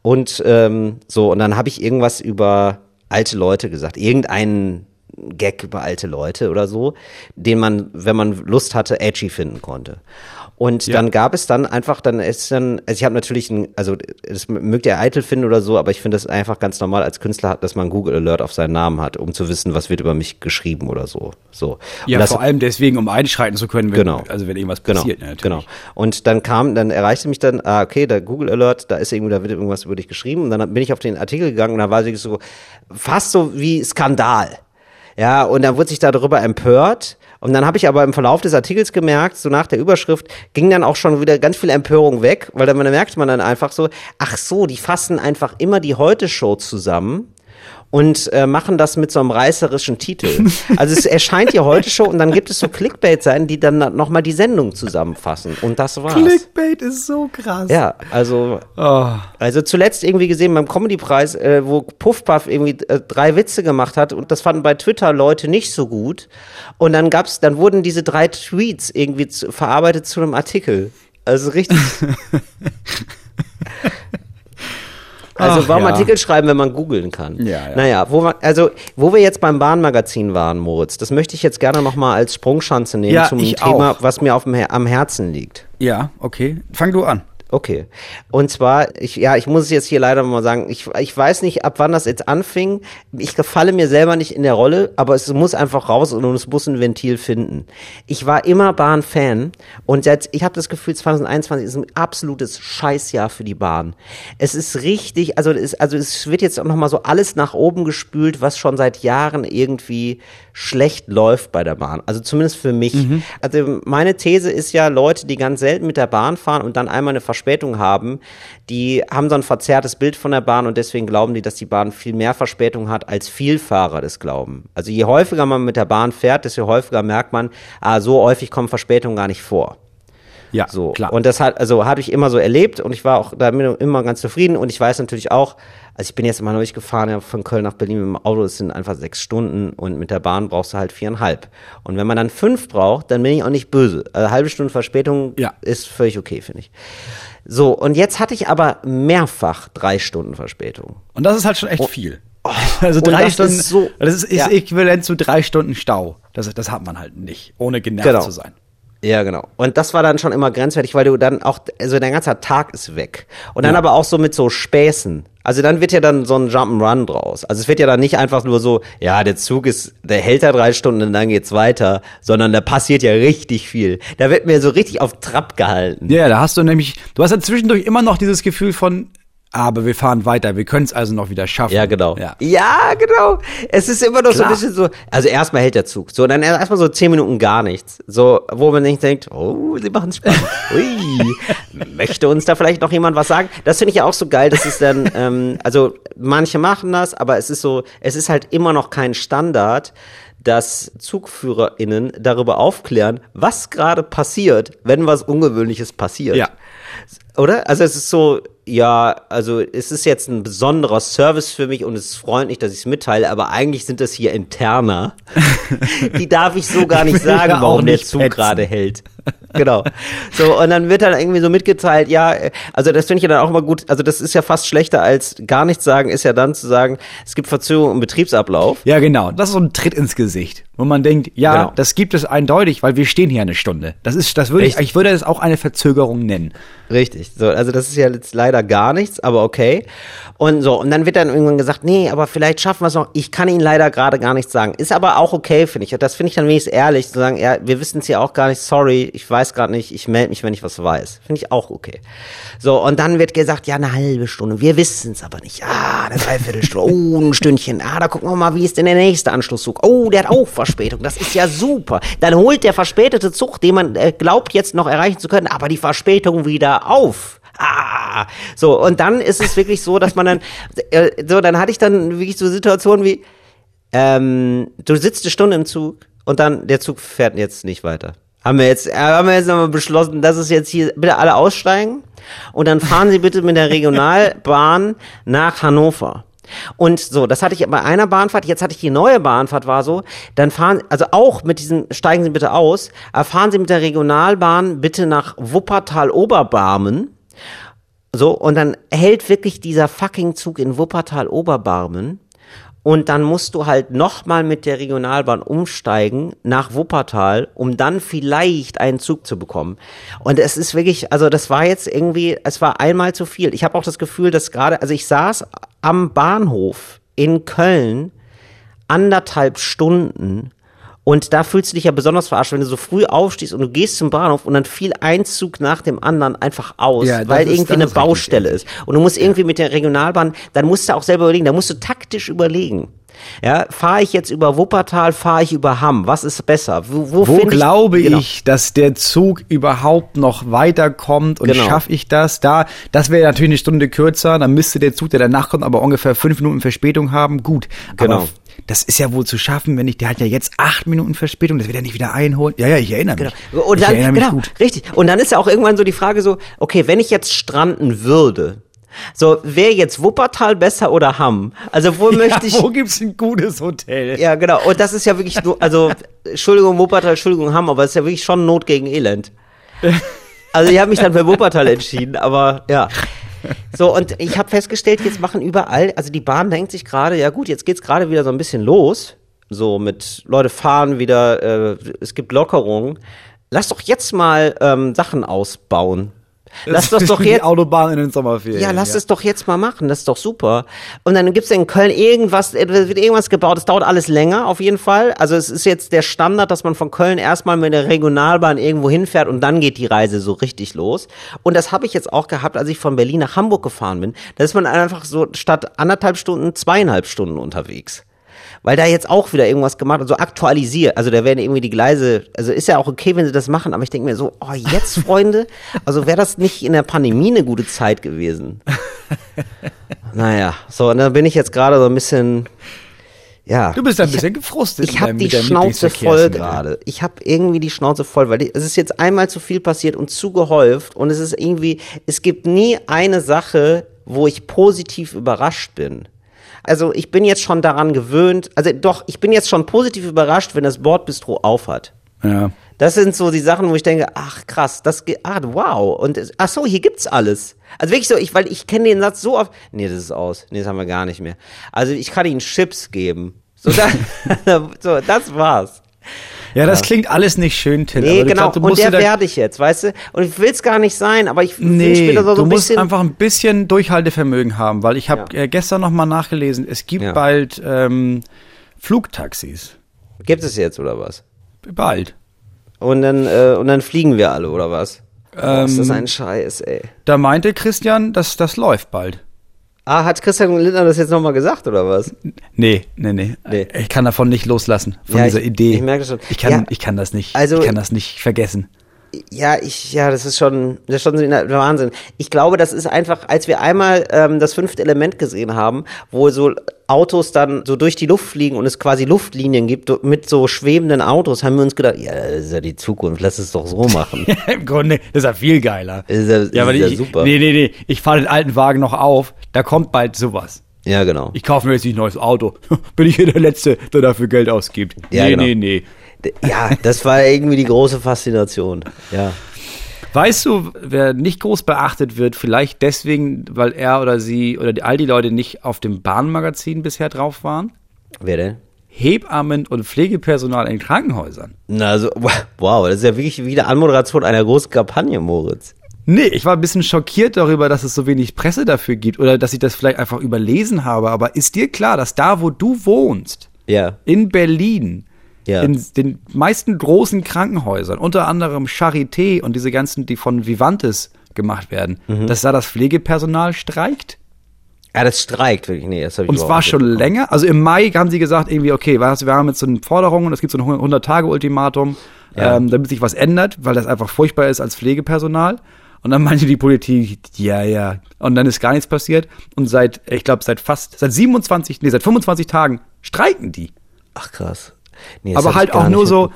Speaker 2: und ähm, so, und dann habe ich irgendwas über alte Leute gesagt. Irgendeinen Gag über alte Leute oder so, den man, wenn man Lust hatte, edgy finden konnte. Und
Speaker 1: Ja.
Speaker 2: dann gab es dann einfach, dann ist dann, also ich habe natürlich, ein, also das mögt ihr eitel finden oder so, aber ich finde das einfach ganz normal als Künstler, hat, dass man Google Alert auf seinen Namen hat, um zu wissen, was wird über mich geschrieben oder so. So.
Speaker 1: Ja,
Speaker 2: das,
Speaker 1: vor allem deswegen, um einschreiten zu können, wenn,
Speaker 2: Genau.
Speaker 1: also wenn irgendwas
Speaker 2: Genau,
Speaker 1: passiert. ne, natürlich.
Speaker 2: genau. Und dann kam, dann erreichte mich dann, ah, okay, der Google Alert, da ist irgendwie, da wird irgendwas über dich geschrieben. Und dann bin ich auf den Artikel gegangen und da war wirklich so, fast so wie Skandal. Ja, und dann wurde sich darüber empört. Und dann habe ich aber im Verlauf des Artikels gemerkt, so nach der Überschrift, ging dann auch schon wieder ganz viel Empörung weg, weil dann merkt man dann einfach so, ach so, die fassen einfach immer die Heute-Show zusammen und äh, machen das mit so einem reißerischen Titel. *laughs* Also es erscheint die heute Show und dann gibt es so Clickbait-Seiten, die dann nochmal die Sendung zusammenfassen. Und das war's.
Speaker 1: Clickbait ist so krass.
Speaker 2: Ja, also,
Speaker 1: Oh.
Speaker 2: also zuletzt irgendwie gesehen beim Comedy-Preis, äh, wo Puffpuff irgendwie äh, drei Witze gemacht hat und das fanden bei Twitter Leute nicht so gut. Und dann gab's, dann wurden diese drei Tweets irgendwie zu, verarbeitet zu einem Artikel. Also richtig. *laughs* Also
Speaker 1: Ach,
Speaker 2: warum
Speaker 1: ja.
Speaker 2: Artikel schreiben, wenn man googeln kann?
Speaker 1: Ja, ja.
Speaker 2: Naja, wo wir, also wo wir jetzt beim Bahnmagazin waren, Moritz, das möchte ich jetzt gerne nochmal als Sprungschanze nehmen
Speaker 1: Ja,
Speaker 2: zum Thema,
Speaker 1: auch.
Speaker 2: was mir auf dem, am Herzen liegt.
Speaker 1: Ja, okay. Fang du an.
Speaker 2: Okay. Und zwar, ich, ja, ich muss es jetzt hier leider mal sagen, ich, ich weiß nicht, ab wann das jetzt anfing. Ich gefalle mir selber nicht in der Rolle, aber es muss einfach raus und es muss ein Ventil finden. Ich war immer Bahn-Fan und jetzt, ich habe das Gefühl, 2021 ist ein absolutes Scheißjahr für die Bahn. Es ist richtig, also es, also es wird jetzt auch nochmal so alles nach oben gespült, was schon seit Jahren irgendwie schlecht läuft bei der Bahn. Also zumindest für mich. Also meine These ist ja, Leute, die ganz selten mit der Bahn fahren und dann einmal eine Verspätung haben, die haben so ein verzerrtes Bild von der Bahn und deswegen glauben die, dass die Bahn viel mehr Verspätung hat, als Vielfahrer das glauben. Also je häufiger man mit der Bahn fährt, desto häufiger merkt man, ah, so häufig kommen Verspätungen gar nicht vor.
Speaker 1: Ja,
Speaker 2: So.
Speaker 1: klar.
Speaker 2: Und das hat, also habe ich immer so erlebt und ich war auch damit immer ganz zufrieden und ich weiß natürlich auch, also ich bin jetzt immer neulich gefahren, ja, von Köln nach Berlin mit dem Auto, das sind einfach sechs Stunden und mit der Bahn brauchst du halt viereinhalb. Und wenn man dann fünf braucht, dann bin ich auch nicht böse. Also halbe Stunde Verspätung
Speaker 1: Ja.
Speaker 2: ist völlig okay, finde ich. So, und jetzt hatte ich aber mehrfach drei Stunden Verspätung.
Speaker 1: Und das ist halt schon echt viel. also
Speaker 2: Oh. und
Speaker 1: drei
Speaker 2: das
Speaker 1: Stunden,
Speaker 2: ist so-
Speaker 1: das ist, ist
Speaker 2: ja.
Speaker 1: äquivalent zu drei Stunden Stau. Das, das hat man halt nicht, ohne genervt
Speaker 2: Genau.
Speaker 1: zu sein.
Speaker 2: Ja, genau. Und das war dann schon immer grenzwertig, weil du dann auch, also dein ganzer Tag ist weg. Und dann
Speaker 1: Ja.
Speaker 2: aber auch so mit so Späßen. Also dann wird ja dann so ein Jump'n'Run draus. Also es wird ja dann nicht einfach nur so, ja, der Zug ist, der hält da drei Stunden und dann geht's weiter, sondern da passiert ja richtig viel. Da wird mir so richtig auf Trab gehalten.
Speaker 1: Ja, da hast du nämlich, du hast ja zwischendurch immer noch dieses Gefühl von, aber wir fahren weiter, wir können es also noch wieder schaffen.
Speaker 2: Ja, genau.
Speaker 1: Ja.
Speaker 2: Ja, genau. Es ist immer noch so ein
Speaker 1: Klar.
Speaker 2: bisschen so, also erstmal hält der Zug. So, dann erstmal so zehn Minuten gar nichts. So, wo man nicht denkt, oh, sie machen es spannend. *laughs* Ui, möchte uns da vielleicht noch jemand was sagen? Das finde ich ja auch so geil, dass es dann, *laughs* ähm, also manche machen das, aber es ist so, es ist halt immer noch kein Standard, dass ZugführerInnen darüber aufklären, was gerade passiert, wenn was Ungewöhnliches passiert.
Speaker 1: Ja.
Speaker 2: Oder? Also es ist so, ja, also es ist jetzt ein besonderer Service für mich und es ist freundlich, dass ich es mitteile, aber eigentlich sind das hier Interner. *laughs* Die darf ich so gar nicht sagen, warum der
Speaker 1: nicht
Speaker 2: Zug
Speaker 1: petzen.
Speaker 2: gerade hält. Genau. So, und dann wird dann irgendwie so mitgeteilt, ja, also das finde ich ja dann auch immer gut, also das ist ja fast schlechter als gar nichts sagen, ist ja dann zu sagen, es gibt Verzögerungen im Betriebsablauf.
Speaker 1: Ja, genau. Das ist so ein Tritt ins Gesicht, wo man denkt, ja,
Speaker 2: Genau.
Speaker 1: das gibt es eindeutig, weil wir stehen hier eine Stunde. Das ist, das würde ich,
Speaker 2: Richtig.
Speaker 1: ich würde das auch eine Verzögerung nennen.
Speaker 2: Richtig. So, also das ist ja jetzt leider gar nichts, aber okay. Und so, und dann wird dann irgendwann gesagt, nee, aber vielleicht schaffen wir es noch. Ich kann Ihnen leider gerade gar nichts sagen. Ist aber auch okay, finde ich. Das finde ich dann wenigstens ehrlich, zu sagen, ja, wir wissen es ja auch gar nicht, sorry, ich weiß gerade nicht, ich melde mich, wenn ich was weiß. Finde ich auch okay. So, und dann wird gesagt, ja, eine halbe Stunde, wir wissen es aber nicht. Ah, eine Dreiviertelstunde, oh, ein Stündchen. Ah, da gucken wir mal, wie ist denn der nächste Anschlusszug? Oh, der hat auch Verspätung, das ist ja super. Dann holt der verspätete Zug, den man äh, glaubt jetzt noch erreichen zu können, aber die Verspätung wieder auf. Ah, so, und dann ist es wirklich so, dass man dann, äh, so, dann hatte ich dann wirklich so Situationen wie, ähm, du sitzt eine Stunde im Zug und dann, der Zug fährt jetzt nicht weiter. Haben wir jetzt, äh, haben wir jetzt nochmal beschlossen, dass es jetzt hier, bitte alle aussteigen und dann fahren Sie bitte mit der Regionalbahn nach Hannover. Und so, das hatte ich bei einer Bahnfahrt, jetzt hatte ich die neue Bahnfahrt, war so, dann fahren, also auch mit diesem, steigen Sie bitte aus, aber fahren Sie mit der Regionalbahn bitte nach Wuppertal-Oberbarmen. So, und dann hält wirklich dieser fucking Zug in Wuppertal-Oberbarmen. und dann musst du halt nochmal mit der Regionalbahn umsteigen nach Wuppertal, um dann vielleicht einen Zug zu bekommen. Und es ist wirklich, also das war jetzt irgendwie, es war einmal zu viel. Ich habe auch das Gefühl, dass gerade, also ich saß am Bahnhof in Köln anderthalb Stunden und da fühlst du dich ja besonders verarscht, wenn du so früh aufstehst und du gehst zum Bahnhof und dann fiel ein Zug nach dem anderen einfach aus,
Speaker 1: Ja,
Speaker 2: weil
Speaker 1: ist-
Speaker 2: irgendwie eine Baustelle ist. Und du musst irgendwie mit der Regionalbahn, dann musst du auch selber überlegen, da musst du taktisch überlegen. Ja, fahre ich jetzt über Wuppertal, fahre ich über Hamm? Was ist besser? Wo, wo,
Speaker 1: Wo glaube
Speaker 2: Genau.
Speaker 1: ich, dass der Zug überhaupt noch weiterkommt und
Speaker 2: Genau.
Speaker 1: schaffe ich das? Da, das wäre natürlich eine Stunde kürzer, dann müsste der Zug, der danach kommt, aber ungefähr fünf Minuten Verspätung haben. Gut.
Speaker 2: Genau.
Speaker 1: Aber das ist ja wohl zu schaffen, wenn ich, der hat ja jetzt acht Minuten Verspätung, das wird er nicht wieder einholen. Ja, ja, ich erinnere mich.
Speaker 2: Genau. Und
Speaker 1: ich
Speaker 2: dann,
Speaker 1: erinnere mich
Speaker 2: genau,
Speaker 1: gut.
Speaker 2: richtig. Und dann ist ja auch irgendwann so die Frage so, okay, wenn ich jetzt stranden würde, so, wäre jetzt Wuppertal besser oder Hamm? Also, wo *laughs* möchte ich,
Speaker 1: Ja, wo gibt's ein gutes Hotel?
Speaker 2: Ja, genau. Und das ist ja wirklich nur, also, Entschuldigung, Wuppertal, Entschuldigung, Hamm, aber es ist ja wirklich schon Not gegen Elend. Also, ich habe mich dann für Wuppertal entschieden, aber ja. So, und ich habe festgestellt, jetzt machen überall, also die Bahn denkt sich gerade, ja gut, jetzt geht's gerade wieder so ein bisschen los. So mit Leute fahren wieder, äh, es gibt Lockerungen. Lass doch jetzt mal ähm, Sachen ausbauen. *laughs* Lass das doch
Speaker 1: die
Speaker 2: jetzt.
Speaker 1: Autobahn in den Sommerferien.
Speaker 2: Ja, lass es doch jetzt mal machen, das ist doch super. Und dann gibt's in Köln irgendwas, äh, wird irgendwas gebaut, es dauert alles länger, auf jeden Fall. Also es ist jetzt der Standard, dass man von Köln erstmal mit der Regionalbahn irgendwo hinfährt und dann geht die Reise so richtig los. Und das habe ich jetzt auch gehabt, als ich von Berlin nach Hamburg gefahren bin. Da ist man einfach so statt anderthalb Stunden zweieinhalb Stunden unterwegs. Weil da jetzt auch wieder irgendwas gemacht und so aktualisiert. Also da werden irgendwie die Gleise, also ist ja auch okay, wenn sie das machen, aber ich denke mir so, oh, jetzt, Freunde, also wäre das nicht in der Pandemie eine gute Zeit gewesen. *laughs* Naja, so, und dann bin ich jetzt gerade so ein bisschen, ja.
Speaker 1: Du bist ein
Speaker 2: ich
Speaker 1: bisschen gefrustet.
Speaker 2: ich habe die Schnauze voll
Speaker 1: Lieblingsverkehrsmittel.
Speaker 2: gerade. Ich habe irgendwie die Schnauze voll, weil die, es ist jetzt einmal zu viel passiert und zu gehäuft und es ist irgendwie, es gibt nie eine Sache, wo ich positiv überrascht bin. Also ich bin jetzt schon daran gewöhnt, also doch, ich bin jetzt schon positiv überrascht, wenn das Bordbistro aufhat.
Speaker 1: Ja.
Speaker 2: Das sind so die Sachen, wo ich denke, ach krass, das ge- ah wow und ach so, hier gibt's alles. Also wirklich so, ich weil ich kenne den Satz so oft. Nee, das ist aus. Nee, das haben wir gar nicht mehr. Also ich kann ihnen Chips geben. So, da, *laughs* so das war's.
Speaker 1: Ja, das klingt alles nicht schön, Till.
Speaker 2: Nee, genau.
Speaker 1: glaub, du
Speaker 2: und
Speaker 1: musst
Speaker 2: der werde ich jetzt, weißt du? Und ich will's gar nicht sein, aber ich
Speaker 1: Nee,
Speaker 2: da so
Speaker 1: du
Speaker 2: ein
Speaker 1: musst
Speaker 2: bisschen.
Speaker 1: einfach ein bisschen Durchhaltevermögen haben, weil ich habe äh, gestern noch mal nachgelesen, es gibt
Speaker 2: Ja.
Speaker 1: bald ähm, Flugtaxis.
Speaker 2: Gibt es jetzt oder was?
Speaker 1: Bald.
Speaker 2: Und dann äh, und dann fliegen wir alle oder was? Ist das
Speaker 1: Ähm,
Speaker 2: ein Scheiß, ey.
Speaker 1: Da meinte Christian, dass das läuft bald.
Speaker 2: Ah, hat Christian Lindner das jetzt nochmal gesagt oder was?
Speaker 1: Nee, nee, nee,
Speaker 2: Nee.
Speaker 1: Ich kann davon nicht loslassen, von
Speaker 2: Ja,
Speaker 1: dieser
Speaker 2: ich-
Speaker 1: Idee.
Speaker 2: ich merke schon.
Speaker 1: Ich kann,
Speaker 2: Ja.
Speaker 1: ich kann das nicht,
Speaker 2: Also-
Speaker 1: ich kann das nicht vergessen.
Speaker 2: Ja, ich, ja, das ist schon, das ist schon der Wahnsinn. Ich glaube, das ist einfach, als wir einmal ähm, das fünfte Element gesehen haben, wo so Autos dann so durch die Luft fliegen und es quasi Luftlinien gibt mit so schwebenden Autos, haben wir uns gedacht, ja, das ist ja die Zukunft, lass es doch so *laughs* machen.
Speaker 1: Im Grunde, das ist ja viel geiler.
Speaker 2: Ist ja- ist
Speaker 1: aber
Speaker 2: ja
Speaker 1: ich,
Speaker 2: super.
Speaker 1: Nee, nee, nee, ich fahre den alten Wagen noch auf, da kommt bald sowas.
Speaker 2: ja, genau.
Speaker 1: Ich kaufe mir jetzt nicht ein neues Auto. *laughs* Bin ich hier der Letzte, der dafür Geld ausgibt.
Speaker 2: Ja,
Speaker 1: nee,
Speaker 2: genau.
Speaker 1: nee, nee.
Speaker 2: Ja, das war irgendwie die große Faszination. Ja.
Speaker 1: Weißt du, wer nicht groß beachtet wird, vielleicht deswegen, weil er oder sie oder all die Leute nicht auf dem Bahnmagazin bisher drauf waren?
Speaker 2: Wer denn?
Speaker 1: Hebammen und Pflegepersonal in Krankenhäusern.
Speaker 2: Na, also, wow, das ist ja wirklich wie die Anmoderation einer großen Kampagne, Moritz.
Speaker 1: Nee, ich war ein bisschen schockiert darüber, dass es so wenig Presse dafür gibt oder dass ich das vielleicht einfach überlesen habe. Aber ist dir klar, dass da, wo du wohnst,
Speaker 2: Ja.
Speaker 1: in Berlin,
Speaker 2: Ja.
Speaker 1: in den meisten großen Krankenhäusern, unter anderem Charité und diese ganzen, die von Vivantes gemacht werden,
Speaker 2: Mhm.
Speaker 1: dass da das Pflegepersonal streikt?
Speaker 2: Ja, das streikt wirklich. Nee, das habe ich
Speaker 1: Und zwar schon
Speaker 2: mitbekommen.
Speaker 1: länger. Also im Mai haben sie gesagt, irgendwie, okay, was, wir haben jetzt so eine Forderung und es gibt so ein 100-Tage-Ultimatum,
Speaker 2: Ja.
Speaker 1: ähm, damit sich was ändert, weil das einfach furchtbar ist als Pflegepersonal. Und dann meinte die Politik, ja, ja. Und dann ist gar nichts passiert. Und seit, ich glaube, seit fast, seit 27, nee, seit 25 Tagen streiken die.
Speaker 2: Ach krass. Nee,
Speaker 1: Aber
Speaker 2: ich
Speaker 1: halt auch nur so,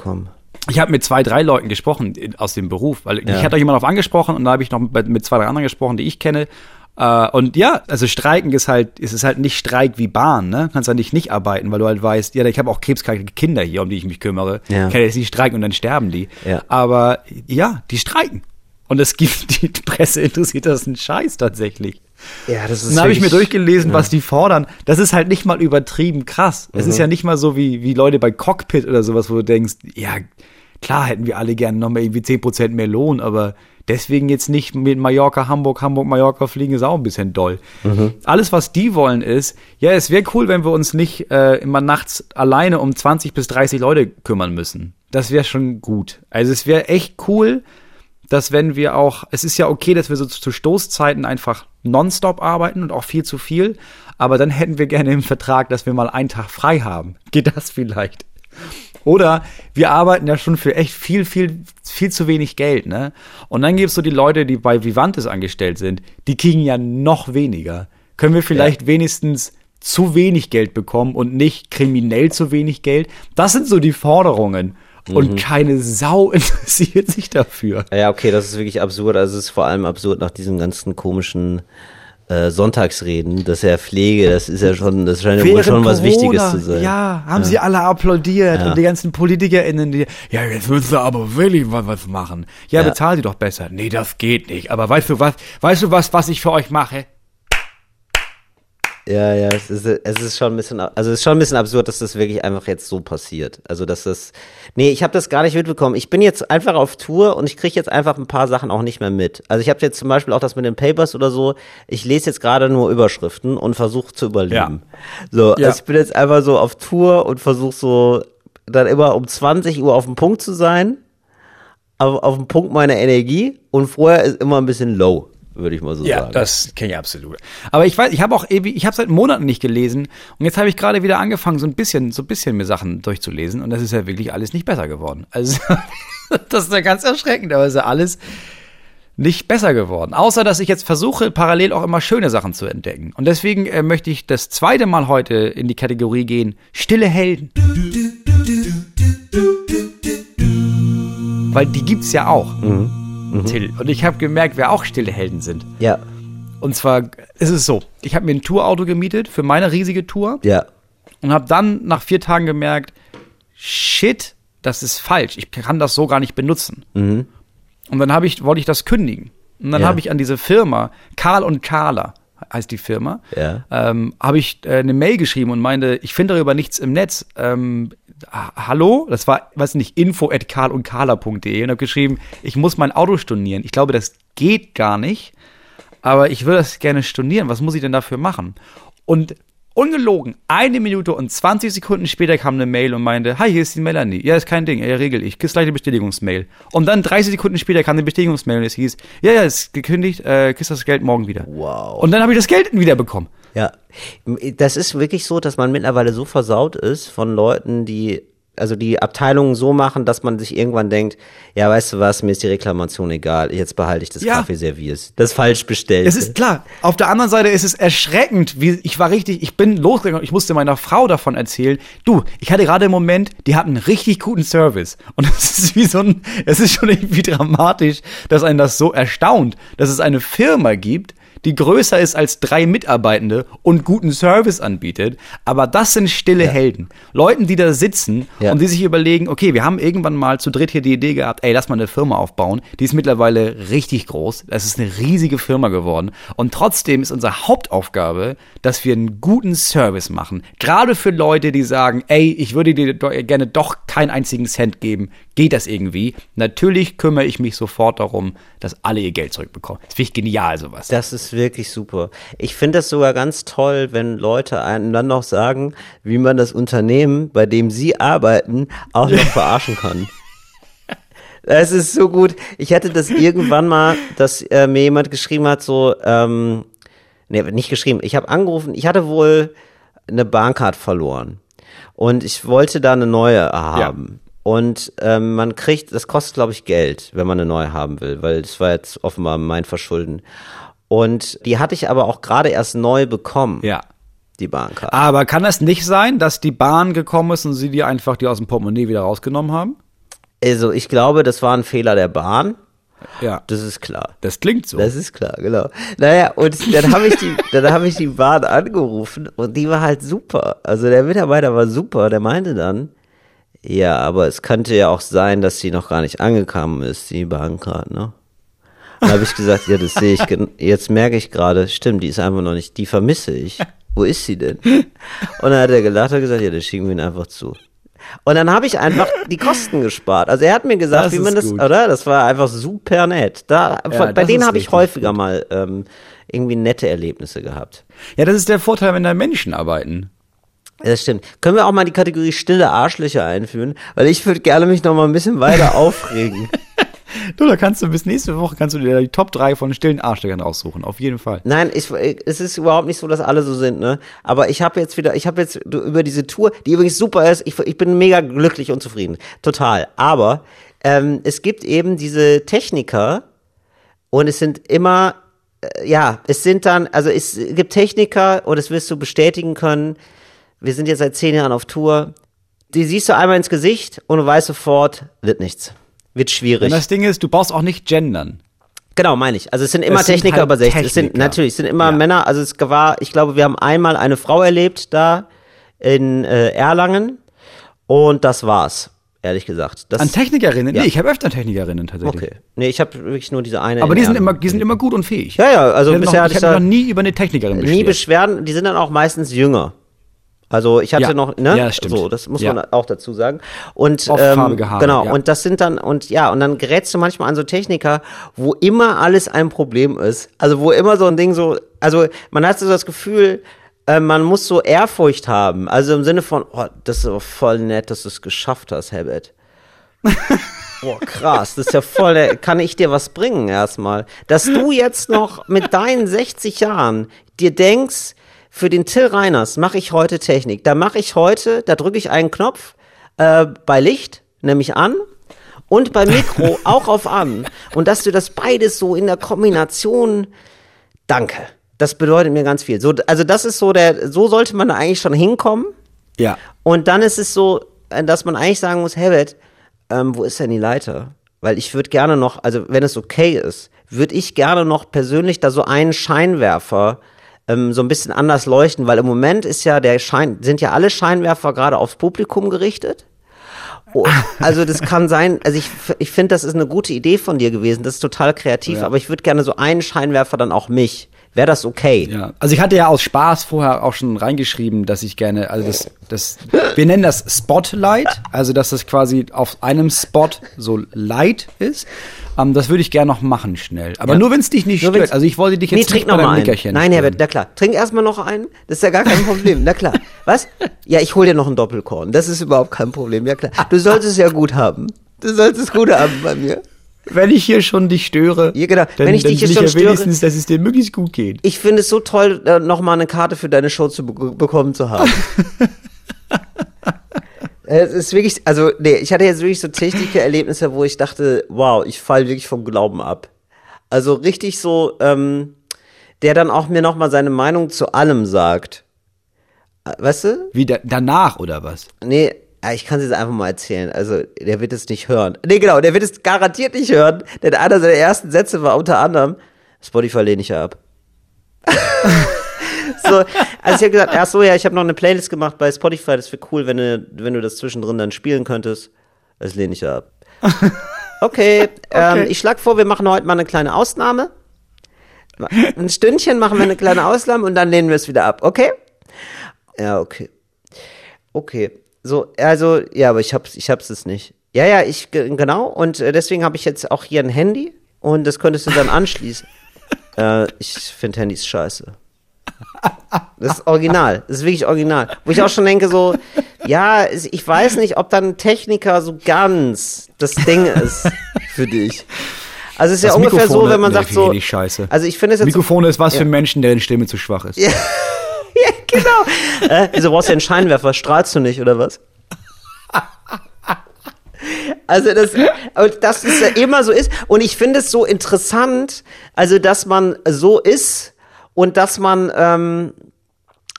Speaker 1: ich habe mit zwei, drei Leuten gesprochen in- aus dem Beruf, weil
Speaker 2: Ja.
Speaker 1: ich hatte jemand auf angesprochen und da habe ich noch mit, zwei, drei anderen gesprochen, die ich kenne. Äh, und ja, also Streiken ist halt, es ist halt nicht Streik wie Bahn, ne? Kannst ja nicht nicht arbeiten, weil du halt weißt, ja, ich habe auch krebskranke Kinder hier, um die ich mich kümmere.
Speaker 2: Ja.
Speaker 1: Kann jetzt nicht streiken und dann sterben die.
Speaker 2: Ja.
Speaker 1: Aber ja, die streiken. Und es gibt, *laughs* die Presse interessiert das einen Scheiß tatsächlich.
Speaker 2: Ja, das ist
Speaker 1: Dann habe ich mir durchgelesen, was die fordern. Das ist halt nicht mal übertrieben krass. Es
Speaker 2: Mhm.
Speaker 1: ist ja nicht mal so wie, wie Leute bei Cockpit oder sowas, wo du denkst, ja, klar hätten wir alle gerne noch mal irgendwie 10% mehr Lohn, aber deswegen jetzt nicht mit Mallorca, Hamburg, Hamburg, Mallorca fliegen, ist auch ein bisschen doll.
Speaker 2: Mhm.
Speaker 1: Alles, was die wollen, ist, ja, es wäre cool, wenn wir uns nicht äh, immer nachts alleine um 20 bis 30 Leute kümmern müssen. Das wäre schon gut. Also es wäre echt cool, dass wenn wir auch, es ist ja okay, dass wir so zu Stoßzeiten einfach nonstop arbeiten und auch viel zu viel, aber dann hätten wir gerne im Vertrag, dass wir mal einen Tag frei haben. *laughs* Geht das vielleicht? Oder wir arbeiten ja schon für echt viel, viel, viel zu wenig Geld, ne? Und dann gibt's so die Leute, die bei Vivantes angestellt sind, die kriegen ja noch weniger. Können wir vielleicht wenigstens zu wenig Geld bekommen und nicht kriminell zu wenig Geld? Das sind so die Forderungen. Und keine Sau *laughs* interessiert sich dafür.
Speaker 2: Ja, okay, das ist wirklich absurd. Also es ist vor allem absurd nach diesen ganzen komischen äh, Sonntagsreden, dass ja Pflege, das ist ja schon, das scheint ja wohl schon was Wichtiges zu sein.
Speaker 1: Ja, haben sie alle applaudiert
Speaker 2: Ja.
Speaker 1: und die ganzen PolitikerInnen, die, ja, jetzt müssen sie aber wirklich was, was machen. Ja,
Speaker 2: Ja.
Speaker 1: bezahl sie doch besser. Nee, das geht nicht. Aber weißt du was, weißt du was, was ich für euch mache?
Speaker 2: Ja, ja, es ist, es ist schon ein bisschen, also es ist schon ein bisschen absurd, dass das wirklich einfach jetzt so passiert. Also, dass das, nee, ich habe das gar nicht mitbekommen. Ich bin jetzt einfach auf Tour und ich kriege jetzt einfach ein paar Sachen auch nicht mehr mit. Also ich habe jetzt zum Beispiel auch das mit den Papers oder so. Ich lese jetzt gerade nur Überschriften und versuche zu überleben. So,
Speaker 1: Ja.
Speaker 2: also ich bin jetzt einfach so auf Tour und versuche so dann immer um 20 Uhr auf dem Punkt zu sein, auf, auf dem Punkt meiner Energie und vorher ist immer ein bisschen low, würde ich mal so
Speaker 1: Ja,
Speaker 2: sagen.
Speaker 1: das kenne ich absolut. Aber ich weiß, ich habe auch ewig, ich habe seit Monaten nicht gelesen und jetzt habe ich gerade wieder angefangen, so ein bisschen, so ein bisschen mir Sachen durchzulesen und das ist ja wirklich alles nicht besser geworden. Also *laughs* das ist ja ganz erschreckend, aber es ist ja alles nicht besser geworden. Außer, dass ich jetzt versuche, parallel auch immer schöne Sachen zu entdecken. Und deswegen äh, möchte ich das zweite Mal heute in die Kategorie gehen, stille Helden. Weil die gibt's ja auch. Till. Und ich habe gemerkt, wer auch stille Helden sind.
Speaker 2: ja,
Speaker 1: Und zwar ist es so, ich habe mir ein Tourauto gemietet für meine riesige Tour
Speaker 2: ja,
Speaker 1: und habe dann nach vier Tagen gemerkt, shit, das ist falsch. Ich kann das so gar nicht benutzen. Und dann habe ich, wollte ich das kündigen. Und dann
Speaker 2: Ja.
Speaker 1: habe ich an diese Firma, Karl und Carla heißt die Firma,
Speaker 2: Ja.
Speaker 1: ähm, habe ich äh, eine Mail geschrieben und meinte, ich finde darüber nichts im Netz. Ähm, hallo? Das war, weiß nicht, info at karlundcarla.de und habe geschrieben, ich muss mein Auto stornieren. Ich glaube, das geht gar nicht, aber ich würde das gerne stornieren. Was muss ich denn dafür machen? Und ungelogen, eine Minute und 20 Sekunden später kam eine Mail und meinte, hi, hier ist die Melanie. Ja, ist kein Ding, ja, regel ich. Kriegst gleich eine Bestätigungsmail. Und dann 30 Sekunden später kam eine Bestätigungsmail und es hieß, ja, ja, ist gekündigt, äh, kriegst das Geld morgen wieder.
Speaker 2: Wow.
Speaker 1: Und dann habe ich das Geld wieder bekommen.
Speaker 2: Ja, das ist wirklich so, dass man mittlerweile so versaut ist von Leuten, die also die Abteilungen so machen, dass man sich irgendwann denkt, ja, weißt du was, mir ist die Reklamation egal, jetzt behalte ich das
Speaker 1: Ja.
Speaker 2: Kaffeeservice. Das falsch bestellt.
Speaker 1: Es ist klar. Auf der anderen Seite ist es erschreckend, wie ich war richtig, ich bin losgegangen, ich musste meiner Frau davon erzählen. Du, ich hatte gerade im Moment, die hatten einen richtig guten Service. Und *laughs* es ist wie so ein, es ist schon irgendwie dramatisch, dass einen das so erstaunt, dass es eine Firma gibt, die größer ist als drei Mitarbeitende und guten Service anbietet. Aber das sind stille Helden. Leuten, die da sitzen
Speaker 2: Ja.
Speaker 1: und die sich überlegen, okay, wir haben irgendwann mal zu dritt hier die Idee gehabt, ey, lass mal eine Firma aufbauen. Die ist mittlerweile richtig groß. Es ist eine riesige Firma geworden. Und trotzdem ist unsere Hauptaufgabe, dass wir einen guten Service machen. Gerade für Leute, die sagen, ey, ich würde dir gerne doch keinen einzigen Cent geben. Geht das irgendwie? Natürlich kümmere ich mich sofort darum, dass alle ihr Geld zurückbekommen. Das finde ich genial, sowas.
Speaker 2: Das ist wirklich super. Ich finde das sogar ganz toll, wenn Leute einem dann noch sagen, wie man das Unternehmen, bei dem sie arbeiten, auch noch verarschen kann. *laughs* Das ist so gut. Ich hatte das irgendwann mal, dass äh, mir jemand geschrieben hat, so, ähm, nee, nicht geschrieben. Ich habe angerufen, ich hatte wohl eine Bahncard verloren. Und ich wollte da eine neue haben. Und ähm, man kriegt, das kostet, glaube ich, Geld, wenn man eine neue haben will, weil das war jetzt offenbar mein Verschulden. Und die hatte ich aber auch gerade erst neu bekommen,
Speaker 1: Ja.
Speaker 2: die Bahncard.
Speaker 1: Aber kann das nicht sein, dass die Bahn gekommen ist und sie die einfach die aus dem Portemonnaie wieder rausgenommen haben?
Speaker 2: Also ich glaube, das war ein Fehler der Bahn.
Speaker 1: Ja.
Speaker 2: Das ist klar.
Speaker 1: Das klingt so.
Speaker 2: Das ist klar, genau. Naja, und dann habe ich die, dann habe ich die Bahn angerufen und die war halt super. Also der Mitarbeiter war super, der meinte dann, ja, aber es könnte ja auch sein, dass sie noch gar nicht angekommen ist, die Bahncard, ne? Dann habe ich gesagt, ja, das sehe ich, jetzt merke ich gerade, stimmt, die ist einfach noch nicht, die vermisse ich. Wo ist sie denn? Und dann hat er gelacht und gesagt, ja, das schicken wir ihn einfach zu. Und dann habe ich einfach die Kosten gespart. Also er hat mir gesagt,
Speaker 1: Das
Speaker 2: wie man das,
Speaker 1: gut.
Speaker 2: oder? Das war einfach super nett. Da, bei
Speaker 1: das
Speaker 2: denen habe ich häufiger
Speaker 1: gut.
Speaker 2: mal ähm, irgendwie nette Erlebnisse gehabt.
Speaker 1: Ja, das ist der Vorteil, wenn da Menschen arbeiten.
Speaker 2: Das stimmt. Können wir auch mal die Kategorie stille Arschlöcher einführen? Weil ich würde gerne mich noch mal ein bisschen weiter *laughs* aufregen.
Speaker 1: Du, da kannst du bis nächste Woche kannst du dir die Top 3 von stillen Arschlöchern raussuchen. Auf jeden Fall.
Speaker 2: Nein, ich, es ist überhaupt nicht so, dass alle so sind, ne? Aber ich habe jetzt wieder, ich habe jetzt über diese Tour, die übrigens super ist, ich, ich bin mega glücklich und zufrieden. Total. Aber ähm, es gibt eben diese Techniker und es sind immer, äh, ja, es sind dann, also es gibt Techniker und das wirst du bestätigen können. Wir sind jetzt seit zehn Jahren auf Tour. Die siehst du einmal ins Gesicht und du weißt sofort, wird nichts. Wird schwierig.
Speaker 1: Und das Ding ist, du brauchst auch nicht gendern.
Speaker 2: Genau, meine ich. Also es sind immer
Speaker 1: Es sind
Speaker 2: Techniker
Speaker 1: halt
Speaker 2: über 60. Es sind
Speaker 1: Techniker.
Speaker 2: natürlich, es sind immer
Speaker 1: Ja.
Speaker 2: Männer. Also es war, ich glaube, wir haben einmal eine Frau erlebt da in äh, Erlangen und das war's, ehrlich gesagt. Das,
Speaker 1: An Technikerinnen?
Speaker 2: Ja.
Speaker 1: Nee, ich habe öfter Technikerinnen tatsächlich.
Speaker 2: Okay. Nee, ich habe wirklich nur diese eine.
Speaker 1: Aber die sind
Speaker 2: Erlangen.
Speaker 1: immer, die sind immer gut und fähig.
Speaker 2: Ja, ja, also
Speaker 1: ich
Speaker 2: bisher
Speaker 1: noch,
Speaker 2: hatte
Speaker 1: ich
Speaker 2: da
Speaker 1: noch nie über eine Technikerin
Speaker 2: nie
Speaker 1: beschwert.
Speaker 2: Beschwerden. Die sind dann auch meistens jünger. Also ich hatte
Speaker 1: Ja.
Speaker 2: noch, ne?
Speaker 1: Ja, stimmt.
Speaker 2: So, das muss
Speaker 1: Ja.
Speaker 2: man auch dazu sagen. Und
Speaker 1: Oft
Speaker 2: ähm,
Speaker 1: Haare,
Speaker 2: genau.
Speaker 1: ja.
Speaker 2: Und das sind dann und ja und dann gerätst du manchmal an so Techniker, wo immer alles ein Problem ist. Also wo immer so ein Ding so, also man hat so das Gefühl, äh, man muss so Ehrfurcht haben. Also im Sinne von, oh, das ist aber voll nett, dass du es geschafft hast, Herbert. *laughs* Boah, krass, das ist ja voll, der- kann ich dir was bringen erstmal? Dass du jetzt noch mit deinen 60 Jahren dir denkst, für den Till Reiners mache ich heute Technik. Da mache ich heute, da drücke ich einen Knopf äh, bei Licht, nämlich an, und bei Mikro *laughs* auch auf an. Und dass du das beides so in der Kombination, danke. Das bedeutet mir ganz viel. So, also das ist so der, so sollte man da eigentlich schon hinkommen.
Speaker 1: Ja.
Speaker 2: Und dann ist es so, äh, dass man eigentlich sagen muss, Herbert, ähm, wo ist denn die Leiter? Weil ich würde gerne noch, also wenn es okay ist, würde ich gerne noch persönlich da so einen Scheinwerfer ähm, so ein bisschen anders leuchten, weil im Moment ist ja der Schein, sind ja alle Scheinwerfer gerade aufs Publikum gerichtet. Oh, *laughs* also das kann sein, also ich, ich finde, das ist eine gute Idee von dir gewesen, das ist total kreativ,
Speaker 1: Ja.
Speaker 2: aber ich würde gerne so einen Scheinwerfer dann auch mich. Wäre das okay?
Speaker 1: Ja, also ich hatte ja aus Spaß vorher auch schon reingeschrieben, dass ich gerne, also das, das, wir nennen das Spotlight, also dass das quasi auf einem Spot so light ist. Ähm, das würde ich gerne noch machen schnell. Aber nur wenn es dich nicht
Speaker 2: Nur
Speaker 1: stört. Also ich wollte dich
Speaker 2: Nee,
Speaker 1: jetzt
Speaker 2: trink
Speaker 1: nicht
Speaker 2: noch mal einen.
Speaker 1: Nickerchen
Speaker 2: Nein. Herbert, na klar. Trink erstmal noch einen. Das ist ja gar kein Problem. Na klar. Was? Ja, ich hol dir noch einen Doppelkorn. Das ist überhaupt kein Problem. Ja klar. Du solltest es ja gut haben. Du solltest es gut haben bei mir.
Speaker 1: Wenn ich hier schon dich störe,
Speaker 2: Ja, genau.
Speaker 1: dann,
Speaker 2: Wenn ich
Speaker 1: dann
Speaker 2: dich
Speaker 1: will
Speaker 2: hier
Speaker 1: ich
Speaker 2: schon
Speaker 1: ja
Speaker 2: störe-
Speaker 1: wenigstens, dass es dir möglichst gut geht.
Speaker 2: Ich finde es so toll, äh, nochmal eine Karte für deine Show zu be bekommen zu haben. *laughs* Es ist wirklich, also, nee, ich hatte jetzt wirklich so technische Erlebnisse, wo ich dachte, wow, ich falle wirklich vom Glauben ab. Also richtig so, ähm, der dann auch mir nochmal seine Meinung zu allem sagt. Äh, Weißt du?
Speaker 1: Wie da, danach oder was?
Speaker 2: Nee, ich kann es jetzt einfach mal erzählen. Also, der wird es nicht hören. Nee, genau, der wird es garantiert nicht hören, denn einer seiner ersten Sätze war unter anderem, Spotify lehne ich ja ab. *laughs* so, also ich habe gesagt, ach so, ja, ich habe noch eine Playlist gemacht bei Spotify, das wäre cool, wenn du, wenn du das zwischendrin dann spielen könntest. Das lehne ich ja ab. *laughs* Okay, Ähm, ich schlage vor, wir machen heute mal eine kleine Ausnahme. Ein Stündchen machen wir eine kleine Ausnahme und dann lehnen wir es wieder ab, okay? Ja, okay. Okay. So, also, ja, aber ich hab's, ich hab's es nicht. Ja, ja, ich, ge- genau. Und äh, deswegen habe ich jetzt auch hier ein Handy und das könntest du dann anschließen. *laughs* äh, ich finde Handys scheiße. Das ist original. Das ist wirklich original. Wo ich auch schon denke, so, ja, ich weiß nicht, ob dann Techniker so ganz das Ding ist für dich. Also es ist ja
Speaker 1: Das
Speaker 2: ungefähr so, wenn man sagt
Speaker 1: nerven
Speaker 2: so.
Speaker 1: richtig scheiße.
Speaker 2: Also ich finde es jetzt so
Speaker 1: Mikrofone ist was für Menschen, deren Stimme zu schwach ist.
Speaker 2: ja, *laughs* genau. Äh, wieso brauchst du einen Scheinwerfer? Strahlst du nicht, oder was? Also das, dass es ja immer so ist. Und ich finde es so interessant, also dass man so ist und dass man, ähm,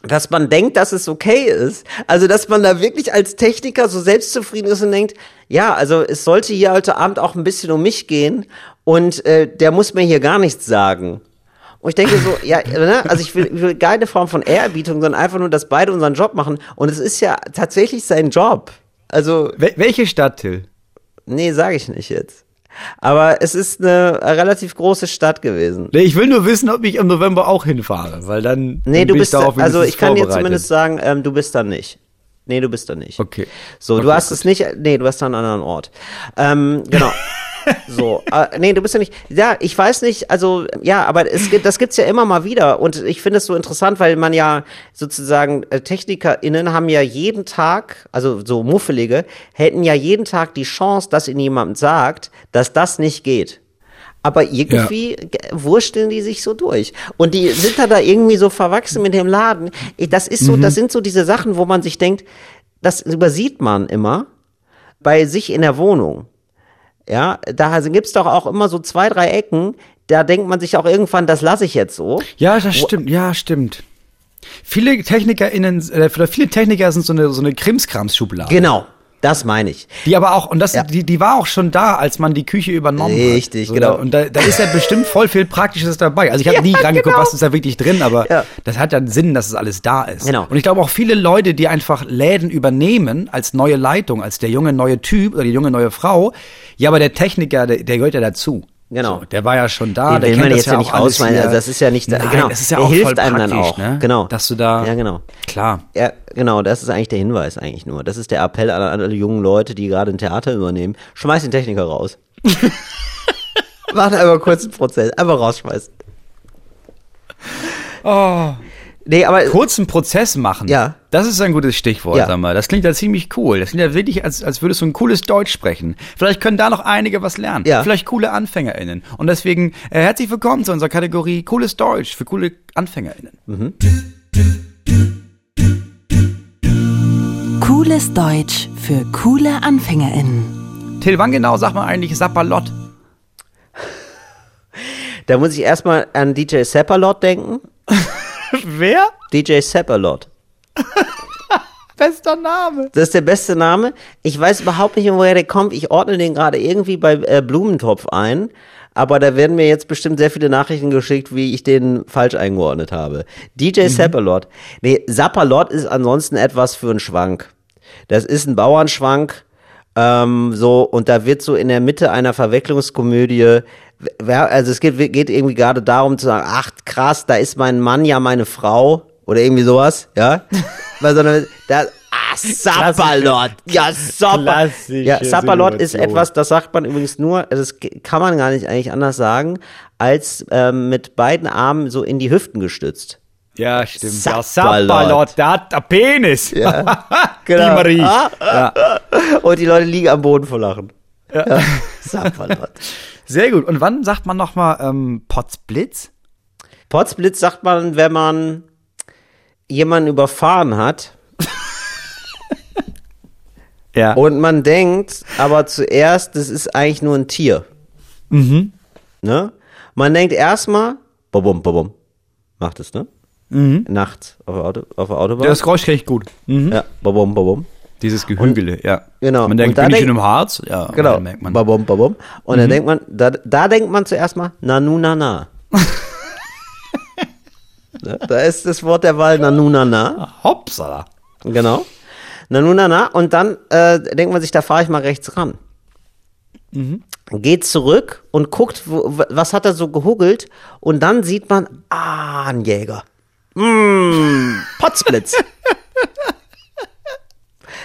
Speaker 2: dass man denkt, dass es okay ist. Also dass man da wirklich als Techniker so selbstzufrieden ist und denkt, ja, also es sollte hier heute Abend auch ein bisschen um mich gehen und äh, der muss mir hier gar nichts sagen. Und ich denke so, ja, ne? also ich will, ich will keine Form von Ehrerbietung, sondern einfach nur, dass beide unseren Job machen. Und es ist ja tatsächlich sein Job. Also,
Speaker 1: Wel welche Stadt, Till?
Speaker 2: nee, sage ich nicht jetzt. Aber es ist eine relativ große Stadt gewesen.
Speaker 1: Nee, ich will nur wissen, ob ich im November auch hinfahre, weil dann.
Speaker 2: Nee,
Speaker 1: dann
Speaker 2: du bist,
Speaker 1: darauf
Speaker 2: also ich kann dir zumindest sagen, ähm, du bist da nicht. Nee, du bist da nicht.
Speaker 1: Okay.
Speaker 2: So, du
Speaker 1: Okay,
Speaker 2: hast es nicht, nee, du hast da einen anderen Ort. Ähm, genau. *laughs* so, äh, nee, du bist ja nicht, ja, ich weiß nicht, also, ja, aber es gibt, das gibt's ja immer mal wieder und ich finde es so interessant, weil man ja sozusagen, äh, TechnikerInnen haben ja jeden Tag, also so Muffelige, hätten ja jeden Tag die Chance, dass ihnen jemand sagt, dass das nicht geht. Aber irgendwie ge- wursteln die sich so durch. Und die sind da, da irgendwie so verwachsen mit dem Laden. Das ist so, das sind so diese Sachen, wo man sich denkt, das übersieht man immer bei sich in der Wohnung. Ja, da gibt's doch auch immer so zwei, drei Ecken, da denkt man sich auch irgendwann, das lasse ich jetzt so.
Speaker 1: Ja, das stimmt, ja, stimmt. Viele TechnikerInnen, äh, oder viele Techniker sind so eine, so eine Krimskrams-Schublade.
Speaker 2: Genau, das meine ich.
Speaker 1: Die aber auch, und das,
Speaker 2: Ja.
Speaker 1: die, die war auch schon da, als man die Küche übernommen
Speaker 2: Richtig,
Speaker 1: hat. So,
Speaker 2: genau.
Speaker 1: Und da, da ist ja bestimmt voll viel Praktisches dabei. Also ich habe *laughs* nie reingeguckt, was ist da wirklich drin, aber
Speaker 2: Ja.
Speaker 1: das hat ja einen Sinn, dass es alles da ist.
Speaker 2: Genau.
Speaker 1: Und ich glaube auch viele Leute, die einfach Läden übernehmen als neue Leitung, als der junge neue Typ oder die junge neue Frau, ja, aber der Techniker, der, der gehört ja dazu.
Speaker 2: Genau.
Speaker 1: So, der war ja schon da,
Speaker 2: Den
Speaker 1: der
Speaker 2: will
Speaker 1: kennt
Speaker 2: man
Speaker 1: das
Speaker 2: jetzt ja nicht
Speaker 1: hier.
Speaker 2: also das ist ja nicht-
Speaker 1: Nein,
Speaker 2: genau,
Speaker 1: das ist ja
Speaker 2: der
Speaker 1: auch
Speaker 2: hilft
Speaker 1: voll
Speaker 2: einem dann auch.
Speaker 1: ne?
Speaker 2: Genau.
Speaker 1: Dass du da,
Speaker 2: Ja, genau.
Speaker 1: klar.
Speaker 2: Ja, genau, das ist eigentlich der Hinweis eigentlich nur. Das ist der Appell an alle jungen Leute, die gerade ein Theater übernehmen. Schmeiß den Techniker raus. *laughs* Mach einfach kurz einen Prozess. Einfach rausschmeißen.
Speaker 1: Oh.
Speaker 2: Nee, aber
Speaker 1: kurzen Prozess machen.
Speaker 2: Ja.
Speaker 1: Das ist ein gutes Stichwort,
Speaker 2: Ja.
Speaker 1: sag mal. Das klingt ja ziemlich cool. Das klingt ja wirklich, als, als würdest du ein cooles Deutsch sprechen. Vielleicht können da noch einige was lernen.
Speaker 2: Ja.
Speaker 1: Vielleicht coole AnfängerInnen. Und deswegen äh, herzlich willkommen zu unserer Kategorie Cooles Deutsch für coole AnfängerInnen.
Speaker 3: Cooles Deutsch für coole AnfängerInnen.
Speaker 1: Till, wann genau sagt man eigentlich Sapperlott?
Speaker 2: da muss ich erstmal an DJ Seppalot denken. *laughs*
Speaker 1: Wer?
Speaker 2: DJ Seppalot.
Speaker 1: Bester Name.
Speaker 2: Das ist der beste Name. Ich weiß überhaupt nicht, woher der kommt. Ich ordne den gerade irgendwie bei äh, Blumentopf ein. Aber da werden mir jetzt bestimmt sehr viele Nachrichten geschickt, wie ich den falsch eingeordnet habe. DJ
Speaker 1: Mhm.
Speaker 2: Seppalot. Nee, Sappalot ist ansonsten etwas für einen Schwank. Das ist ein Bauernschwank. Ähm, so, und da wird so in der Mitte einer Verwicklungskomödie, wer, also es geht, geht irgendwie gerade darum zu sagen, ach krass, da ist mein Mann ja meine Frau oder irgendwie sowas, ja. *laughs* Weil so eine, da, ah, Sapperlot, ja, Sapper.
Speaker 1: Klassische
Speaker 2: Ja, Sapperlot ist etwas, das sagt man übrigens nur, also das kann man gar nicht eigentlich anders sagen, als ähm, mit beiden Armen so in die Hüften gestützt.
Speaker 1: Ja, stimmt.
Speaker 2: Sapperlot.
Speaker 1: Ja, Sapperlott, der hat einen Penis.
Speaker 2: Ja. *laughs*
Speaker 1: Die Marie.
Speaker 2: Ah, Und die Leute liegen am Boden vor Lachen. Ja. *laughs* Sapperlot.
Speaker 1: Sehr gut. Und wann sagt man nochmal ähm, Potzblitz?
Speaker 2: Potzblitz sagt man, wenn man jemanden überfahren hat *laughs*
Speaker 1: Ja.
Speaker 2: und man denkt, aber zuerst, das ist eigentlich nur ein Tier.
Speaker 1: Mhm.
Speaker 2: Ne? Man denkt erstmal, bobum, bobum. Macht es, ne? Nachts auf der, Auto, auf der Autobahn.
Speaker 1: Mhm. Das Geräusch kenne ich gut. Mhm.
Speaker 2: ja, bobum, bobum.
Speaker 1: Dieses Gehügele, ja.
Speaker 2: genau.
Speaker 1: Man denkt,
Speaker 2: da
Speaker 1: bin ich
Speaker 2: denk-
Speaker 1: schon im Harz? Ja,
Speaker 2: Genau.
Speaker 1: dann merkt man.
Speaker 2: Babum, babum. Und dann denkt man, da, da denkt man zuerst mal, nanu, na, na. *laughs* Da ist das Wort der Wahl nanu, na, na.
Speaker 1: Hopsala.
Speaker 2: Genau. Nanu, na, na. Und dann äh, denkt man sich, da fahre ich mal rechts ran. Geht zurück und guckt, wo, was hat er so gehuggelt. Und dann sieht man, ah, ein Jäger. Mm, Potzblitz. *laughs*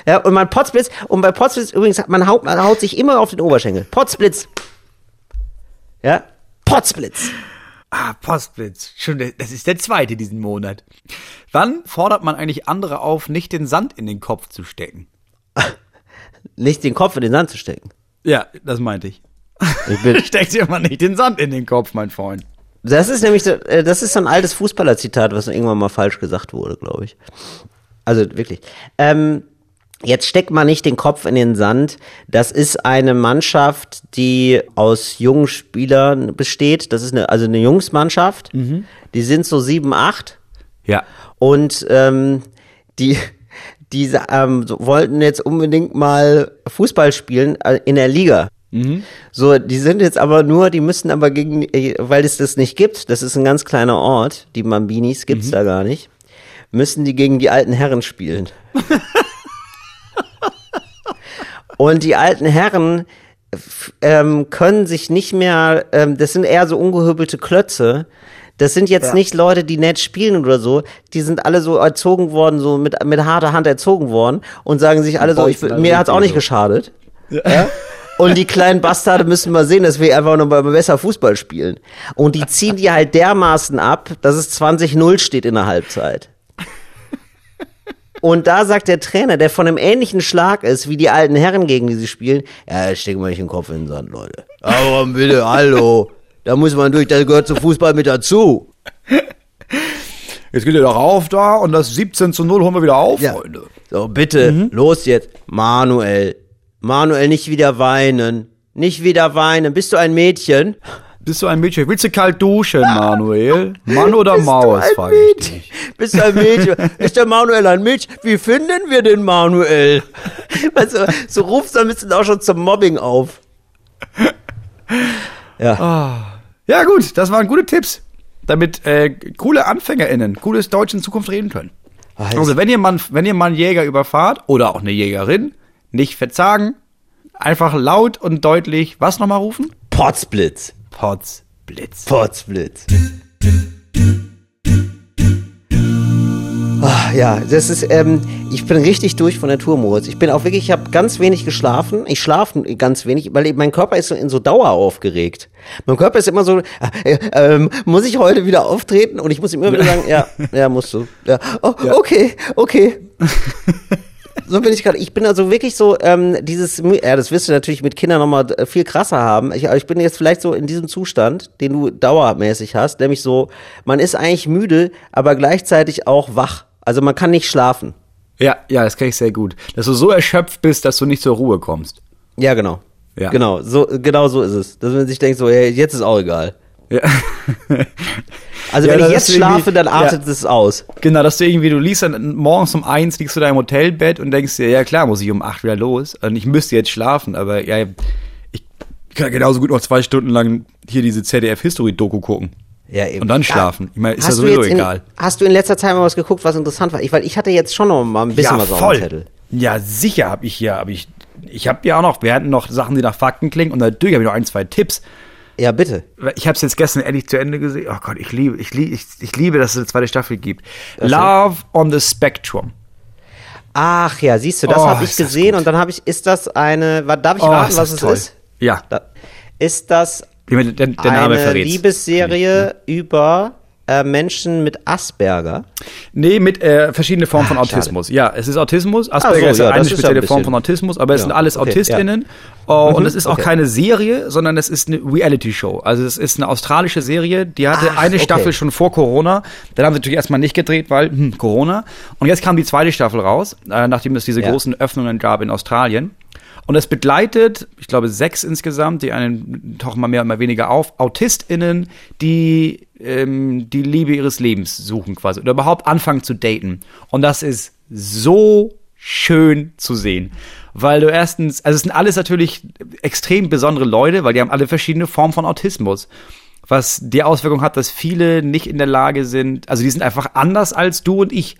Speaker 2: Ja, und man Potzblitz, und bei Potzblitz übrigens, man haut, man haut sich immer auf den Oberschenkel. Potzblitz. Ja, Potzblitz.
Speaker 1: Ah, Postblitz. Schon, das ist der zweite diesen Monat. Wann fordert man eigentlich andere auf, nicht den Sand in den Kopf zu stecken? *laughs*
Speaker 2: Nicht den Kopf in den Sand zu stecken.
Speaker 1: Ja, das meinte ich.
Speaker 2: Ich bin,
Speaker 1: Steck dir mal nicht den Sand in den Kopf, mein Freund.
Speaker 2: das ist nämlich, so, äh, das ist so ein altes Fußballer-Zitat, was irgendwann mal falsch gesagt wurde, glaube ich. Also wirklich. Ähm, jetzt steckt man nicht den Kopf in den Sand. Das ist eine Mannschaft, die aus jungen Spielern besteht. Das ist eine, also eine Jungsmannschaft. Die sind so sieben, acht.
Speaker 1: Ja.
Speaker 2: Und ähm, die, die ähm, wollten jetzt unbedingt mal Fußball spielen äh, in der Liga. So, die sind jetzt aber nur, die müssen aber gegen, äh, weil es das nicht gibt, das ist ein ganz kleiner Ort, die Mambinis gibt's da gar nicht, müssen die gegen die alten Herren spielen. *laughs* Und die alten Herren ähm, können sich nicht mehr, ähm, das sind eher so ungehöbelte Klötze. Das sind jetzt nicht Leute, die nett spielen oder so. Die sind alle so erzogen worden, so mit, mit harter Hand erzogen worden und sagen sich alle so, ich, mir hat's auch nicht geschadet. Ja? Und die kleinen Bastarde müssen mal sehen, dass wir einfach noch mal besser Fußball spielen. Und die ziehen die halt dermaßen ab, dass es 20-0 steht in der Halbzeit. Und da sagt der Trainer, der von einem ähnlichen Schlag ist wie die alten Herren, gegen die sie spielen, ja, stecken wir nicht den Kopf in den Sand, Leute. Aber bitte, *laughs* hallo. Da muss man durch, das gehört zum Fußball mit dazu. *laughs*
Speaker 1: Jetzt geht ihr doch auf da und das 17 zu 0 holen wir wieder auf, Freunde.
Speaker 2: So, bitte, los jetzt. Manuel. Manuel, nicht wieder weinen. Nicht wieder weinen. Bist du ein Mädchen?
Speaker 1: Bist du ein Mädchen? Willst du kalt duschen, Manuel? Mann oder
Speaker 2: Bist
Speaker 1: Maus,
Speaker 2: ein
Speaker 1: frage ich dich.
Speaker 2: Bist du ein Mädchen? *laughs* Ist der Manuel ein Mädchen? Wie finden wir den Manuel? Weißt *laughs* du, so rufst du ein bisschen auch schon zum Mobbing auf. Ja.
Speaker 1: Ja gut, das waren gute Tipps, damit äh, coole AnfängerInnen cooles Deutsch in Zukunft reden können. Also wenn ihr, mal, wenn ihr mal einen Jäger überfahrt oder auch eine Jägerin, nicht verzagen, einfach laut und deutlich, was nochmal rufen?
Speaker 2: Potzblitz.
Speaker 1: Potz, Blitz.
Speaker 2: Potzblitz. Ah, ja, das ist, ähm, ich bin richtig durch von der Tour, Moritz. Ich bin auch wirklich, ich habe ganz wenig geschlafen. Ich schlafe ganz wenig, weil mein Körper ist so in so Dauer aufgeregt. Mein Körper ist immer so, äh, ähm, muss ich heute wieder auftreten? Und ich muss ihm immer wieder *laughs* sagen, ja, ja, musst du. Ja, oh, okay, okay. *laughs* So bin ich gerade. Ich bin also wirklich so, ähm, dieses, ja, das wirst du natürlich mit Kindern nochmal äh, viel krasser haben. Ich, aber ich bin jetzt vielleicht so in diesem Zustand, den du dauermäßig hast, nämlich so, man ist eigentlich müde, aber gleichzeitig auch wach. Also man kann nicht schlafen.
Speaker 1: Ja, ja, das kenne ich sehr gut. Dass du so erschöpft bist, dass du nicht zur Ruhe kommst.
Speaker 2: Ja, genau.
Speaker 1: Ja.
Speaker 2: Genau, so, genau so ist es. Dass man sich denkt, so, hey, jetzt ist auch egal.
Speaker 1: Ja. *laughs*
Speaker 2: Also
Speaker 1: Ja,
Speaker 2: wenn ich jetzt schlafe, dann
Speaker 1: ja.
Speaker 2: artet es aus.
Speaker 1: Genau, dass du irgendwie, du liegst dann morgens um eins, liegst du da im Hotelbett und denkst dir, ja klar, muss ich um acht wieder los. Und ich müsste jetzt schlafen, aber ja, ich kann genauso gut noch zwei Stunden lang hier diese ZDF-History-Doku gucken.
Speaker 2: Ja, eben.
Speaker 1: Und dann schlafen. Ich meine, ist ja
Speaker 2: Hast du
Speaker 1: sowieso
Speaker 2: in,
Speaker 1: egal.
Speaker 2: Hast du in letzter Zeit mal was geguckt, was interessant war? Ich, weil ich hatte jetzt schon noch mal ein bisschen was auf dem Zettel.
Speaker 1: Ja, sicher habe ich hier, aber ich, ich habe ja auch noch, wir hatten noch Sachen, die nach Fakten klingen und natürlich habe ich noch ein, zwei Tipps.
Speaker 2: Ja, bitte.
Speaker 1: Ich habe es jetzt gestern endlich zu Ende gesehen. Oh Gott, ich liebe, ich liebe, ich, ich liebe, dass es eine zweite Staffel gibt. Love on the Spectrum.
Speaker 2: Ach ja, siehst du, das
Speaker 1: Oh,
Speaker 2: habe ich
Speaker 1: ist das
Speaker 2: gesehen und dann habe ich, ist das eine, darf ich
Speaker 1: Oh,
Speaker 2: raten,
Speaker 1: ist
Speaker 2: was
Speaker 1: das
Speaker 2: es
Speaker 1: toll.
Speaker 2: ist?
Speaker 1: Ja.
Speaker 2: Da, ist das
Speaker 1: mir der, der
Speaker 2: eine. Liebesserie über äh, Menschen mit Asperger?
Speaker 1: Nee, mit äh, verschiedene Formen von
Speaker 2: Ah, schade.
Speaker 1: Autismus. Ja, es ist Autismus. Asperger
Speaker 2: so,
Speaker 1: ist
Speaker 2: ja,
Speaker 1: eine
Speaker 2: das ist ja
Speaker 1: spezielle
Speaker 2: ein
Speaker 1: Form von Autismus, aber es
Speaker 2: Ja,
Speaker 1: sind alles
Speaker 2: okay,
Speaker 1: AutistInnen. Oh, und es ist auch
Speaker 2: okay.
Speaker 1: keine Serie, sondern es ist eine Reality-Show. Also es ist eine australische Serie, die hatte
Speaker 2: Ach,
Speaker 1: eine
Speaker 2: okay.
Speaker 1: Staffel schon vor Corona. Dann haben sie natürlich erstmal nicht gedreht, weil hm, Corona. Und jetzt kam die zweite Staffel raus, äh, nachdem es diese
Speaker 2: Ja.
Speaker 1: großen Öffnungen gab in Australien. Und es begleitet, ich glaube, sechs insgesamt, die einen tauchen mal mehr, mal weniger auf, AutistInnen, die ähm, die Liebe ihres Lebens suchen quasi oder überhaupt anfangen zu daten. Und das ist so schön zu sehen. Weil du erstens, also es sind alles natürlich extrem besondere Leute, weil die haben alle verschiedene Formen von Autismus. Was die Auswirkung hat, dass viele nicht in der Lage sind, also die sind einfach anders als du und ich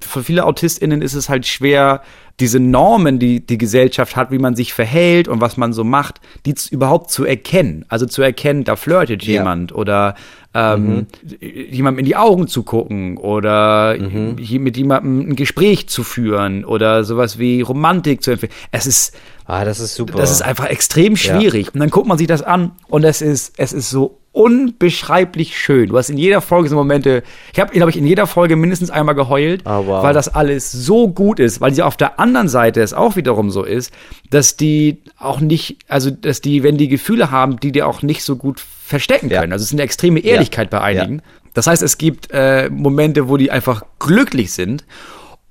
Speaker 1: für viele AutistInnen ist es halt schwer, diese Normen, die die Gesellschaft hat, wie man sich verhält und was man so macht, die überhaupt zu erkennen. Also zu erkennen, da flirtet
Speaker 2: Ja.
Speaker 1: jemand oder ähm, jemandem in die Augen zu gucken oder hier mit jemandem ein Gespräch zu führen oder sowas wie Romantik zu empfehlen. Es ist,
Speaker 2: Ah, das ist super.
Speaker 1: das ist einfach extrem schwierig. Und dann guckt man sich das an und es ist, es ist so unbeschreiblich schön. Du hast in jeder Folge so Momente, ich habe, glaube ich, in jeder Folge mindestens einmal geheult,
Speaker 2: Ah, wow.
Speaker 1: weil das alles so gut ist, weil sie auf der anderen Seite es auch wiederum so ist, dass die auch nicht, also dass die, wenn die Gefühle haben, die dir auch nicht so gut verstecken
Speaker 2: Ja.
Speaker 1: können. Also es ist eine extreme Ehrlichkeit bei einigen. Das heißt, es gibt äh, Momente, wo die einfach glücklich sind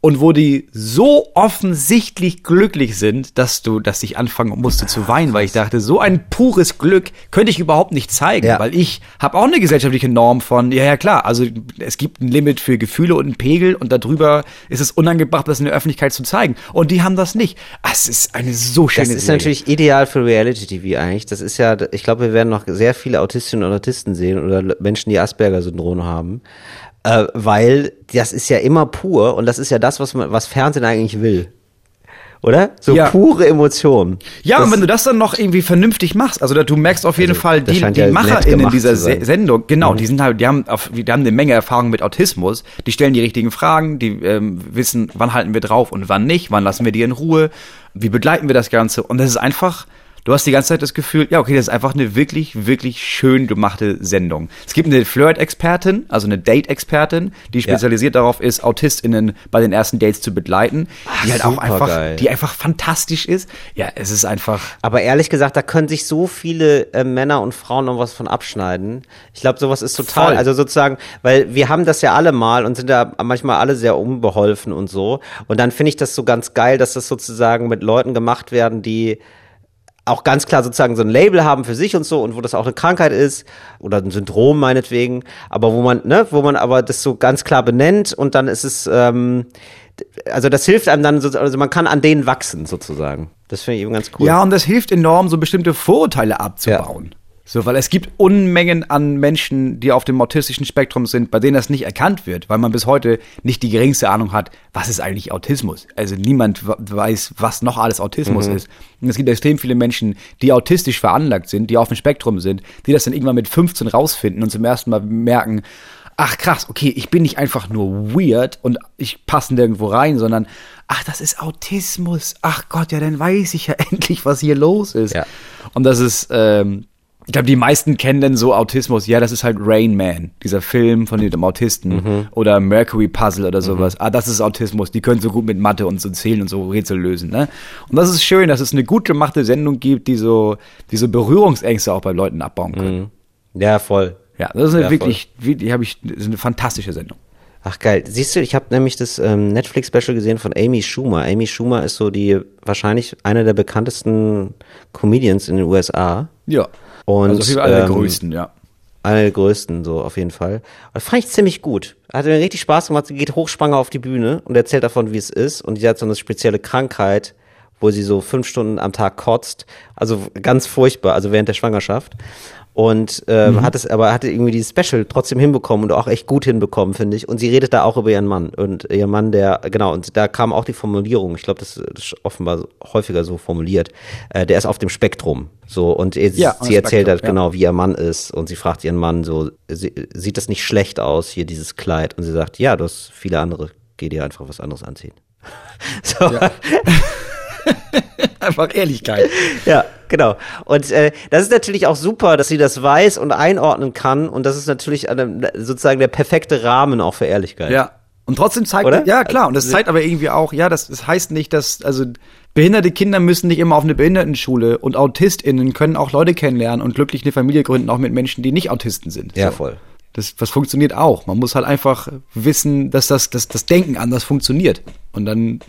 Speaker 1: und wo die so offensichtlich glücklich sind, dass du, dass ich anfangen musste zu weinen, weil ich dachte, so ein pures Glück könnte ich überhaupt nicht zeigen,
Speaker 2: Ja.
Speaker 1: weil ich habe auch eine gesellschaftliche Norm von, ja, ja klar, also es gibt ein Limit für Gefühle und einen Pegel und darüber ist es unangebracht, das in der Öffentlichkeit zu zeigen. Und die haben das nicht. Ah, Es ist eine so schöne
Speaker 2: Das ist
Speaker 1: Serie.
Speaker 2: natürlich ideal für Reality-TV eigentlich. Das ist ja, ich glaube, wir werden noch sehr viele Autistinnen und Autisten sehen oder Menschen, die Asperger-Syndrom haben. Äh, weil das ist ja immer pur und das ist ja das, was man, was Fernsehen eigentlich will. Oder? So
Speaker 1: Ja.
Speaker 2: pure Emotionen.
Speaker 1: Ja,
Speaker 2: Das-
Speaker 1: und wenn du das dann noch irgendwie vernünftig machst, also du merkst auf jeden
Speaker 2: Also,
Speaker 1: Fall, die, die
Speaker 2: ja
Speaker 1: MacherInnen dieser. Se Sendung, genau, die sind halt, die haben, auf, die haben eine Menge Erfahrung mit Autismus, die stellen die richtigen Fragen, die ähm, wissen, wann halten wir drauf und wann nicht, wann lassen wir die in Ruhe, wie begleiten wir das Ganze und das ist einfach, du hast die ganze Zeit das Gefühl, ja, okay, das ist einfach eine wirklich, wirklich schön gemachte Sendung. Es gibt eine Flirt-Expertin, also eine Date-Expertin, die spezialisiert darauf ist, AutistInnen bei den ersten Dates zu begleiten, die halt auch einfach,
Speaker 2: supergeil.
Speaker 1: die einfach fantastisch ist. Ja, es ist einfach,
Speaker 2: Aber ehrlich gesagt, da können sich so viele äh, Männer und Frauen noch was von abschneiden. Ich glaube, sowas ist total,
Speaker 1: Voll.
Speaker 2: also sozusagen, weil wir haben das ja alle mal und sind da manchmal alle sehr unbeholfen und so. Und dann finde ich das so ganz geil, dass das sozusagen mit Leuten gemacht werden, die auch ganz klar sozusagen so ein Label haben für sich und so und wo das auch eine Krankheit ist oder ein Syndrom meinetwegen, aber wo man, ne, wo man aber das so ganz klar benennt und dann ist es, ähm, also das hilft einem dann, so, also man kann an denen wachsen sozusagen. Das finde ich eben ganz cool.
Speaker 1: Ja, und das hilft enorm, so bestimmte Vorurteile abzubauen. So, weil es gibt Unmengen an Menschen, die auf dem autistischen Spektrum sind, bei denen das nicht erkannt wird, weil man bis heute nicht die geringste Ahnung hat, was ist eigentlich Autismus. Also niemand weiß, was noch alles Autismus ist. Und es gibt extrem viele Menschen, die autistisch veranlagt sind, die auf dem Spektrum sind, die das dann irgendwann mit 15 rausfinden und zum ersten Mal merken, ach krass, okay, ich bin nicht einfach nur weird und ich passe nirgendwo rein, sondern ach, das ist Autismus. Ach Gott, ja, dann weiß ich ja *laughs* endlich, was hier los ist.
Speaker 2: Ja.
Speaker 1: Und das ist, ähm, ich glaube, die meisten kennen dann so Autismus. Ja, das ist halt Rain Man, dieser Film von dem Autisten. Oder Mercury Puzzle oder sowas. Ah, das ist Autismus. Die können so gut mit Mathe und so zählen und so Rätsel lösen. Ne? Und das ist schön, dass es eine gut gemachte Sendung gibt, die so, die so Berührungsängste auch bei Leuten abbauen können.
Speaker 2: Ja, voll.
Speaker 1: Ja, das ist eine
Speaker 2: Ja,
Speaker 1: wirklich, wirklich habe ich, das ist eine fantastische Sendung.
Speaker 2: Ach geil. Siehst du, ich habe nämlich das ähm, Netflix-Special gesehen von Amy Schumer. Amy Schumer ist so die wahrscheinlich eine der bekanntesten Comedians in den USA.
Speaker 1: Ja.
Speaker 2: Und,
Speaker 1: also einer der
Speaker 2: ähm,
Speaker 1: größten, ja.
Speaker 2: Eine der größten, so auf jeden Fall. Und das fand ich ziemlich gut. Hat mir richtig Spaß gemacht. Sie geht hochschwanger auf die Bühne und erzählt davon, wie es ist. Und sie hat so eine spezielle Krankheit, wo sie so fünf Stunden am Tag kotzt. Also ganz furchtbar, also während der Schwangerschaft. Und ähm, hat es aber hatte irgendwie dieses Special trotzdem hinbekommen und auch echt gut hinbekommen, finde ich. Und sie redet da auch über ihren Mann. Und ihr Mann, der, genau, und da kam auch die Formulierung, ich glaube, das ist offenbar häufiger so formuliert, äh, der ist auf dem Spektrum. So, und er,
Speaker 1: Ja,
Speaker 2: sie erzählt halt
Speaker 1: Spektrum, ja.
Speaker 2: genau, wie ihr Mann ist. Und sie fragt ihren Mann so, sie, sieht das nicht schlecht aus, hier dieses Kleid? Und sie sagt, ja, du hast viele andere, geh dir einfach was anderes anziehen. *laughs* So, ja, *laughs* *laughs*
Speaker 1: Einfach Ehrlichkeit.
Speaker 2: Genau. Und äh, das ist natürlich auch super, dass sie das weiß und einordnen kann. Und das ist natürlich eine, sozusagen der perfekte Rahmen auch für Ehrlichkeit.
Speaker 1: Ja. Und trotzdem zeigt,
Speaker 2: Oder?
Speaker 1: ja klar, und das zeigt aber irgendwie auch, ja, das, das heißt nicht, dass, also behinderte Kinder müssen nicht immer auf eine Behindertenschule und AutistInnen können auch Leute kennenlernen und glücklich eine Familie gründen, auch mit Menschen, die nicht Autisten sind.
Speaker 2: Ja,
Speaker 1: So.
Speaker 2: voll.
Speaker 1: Das, das funktioniert auch. Man muss halt einfach wissen, dass das, dass das Denken anders funktioniert. Und dann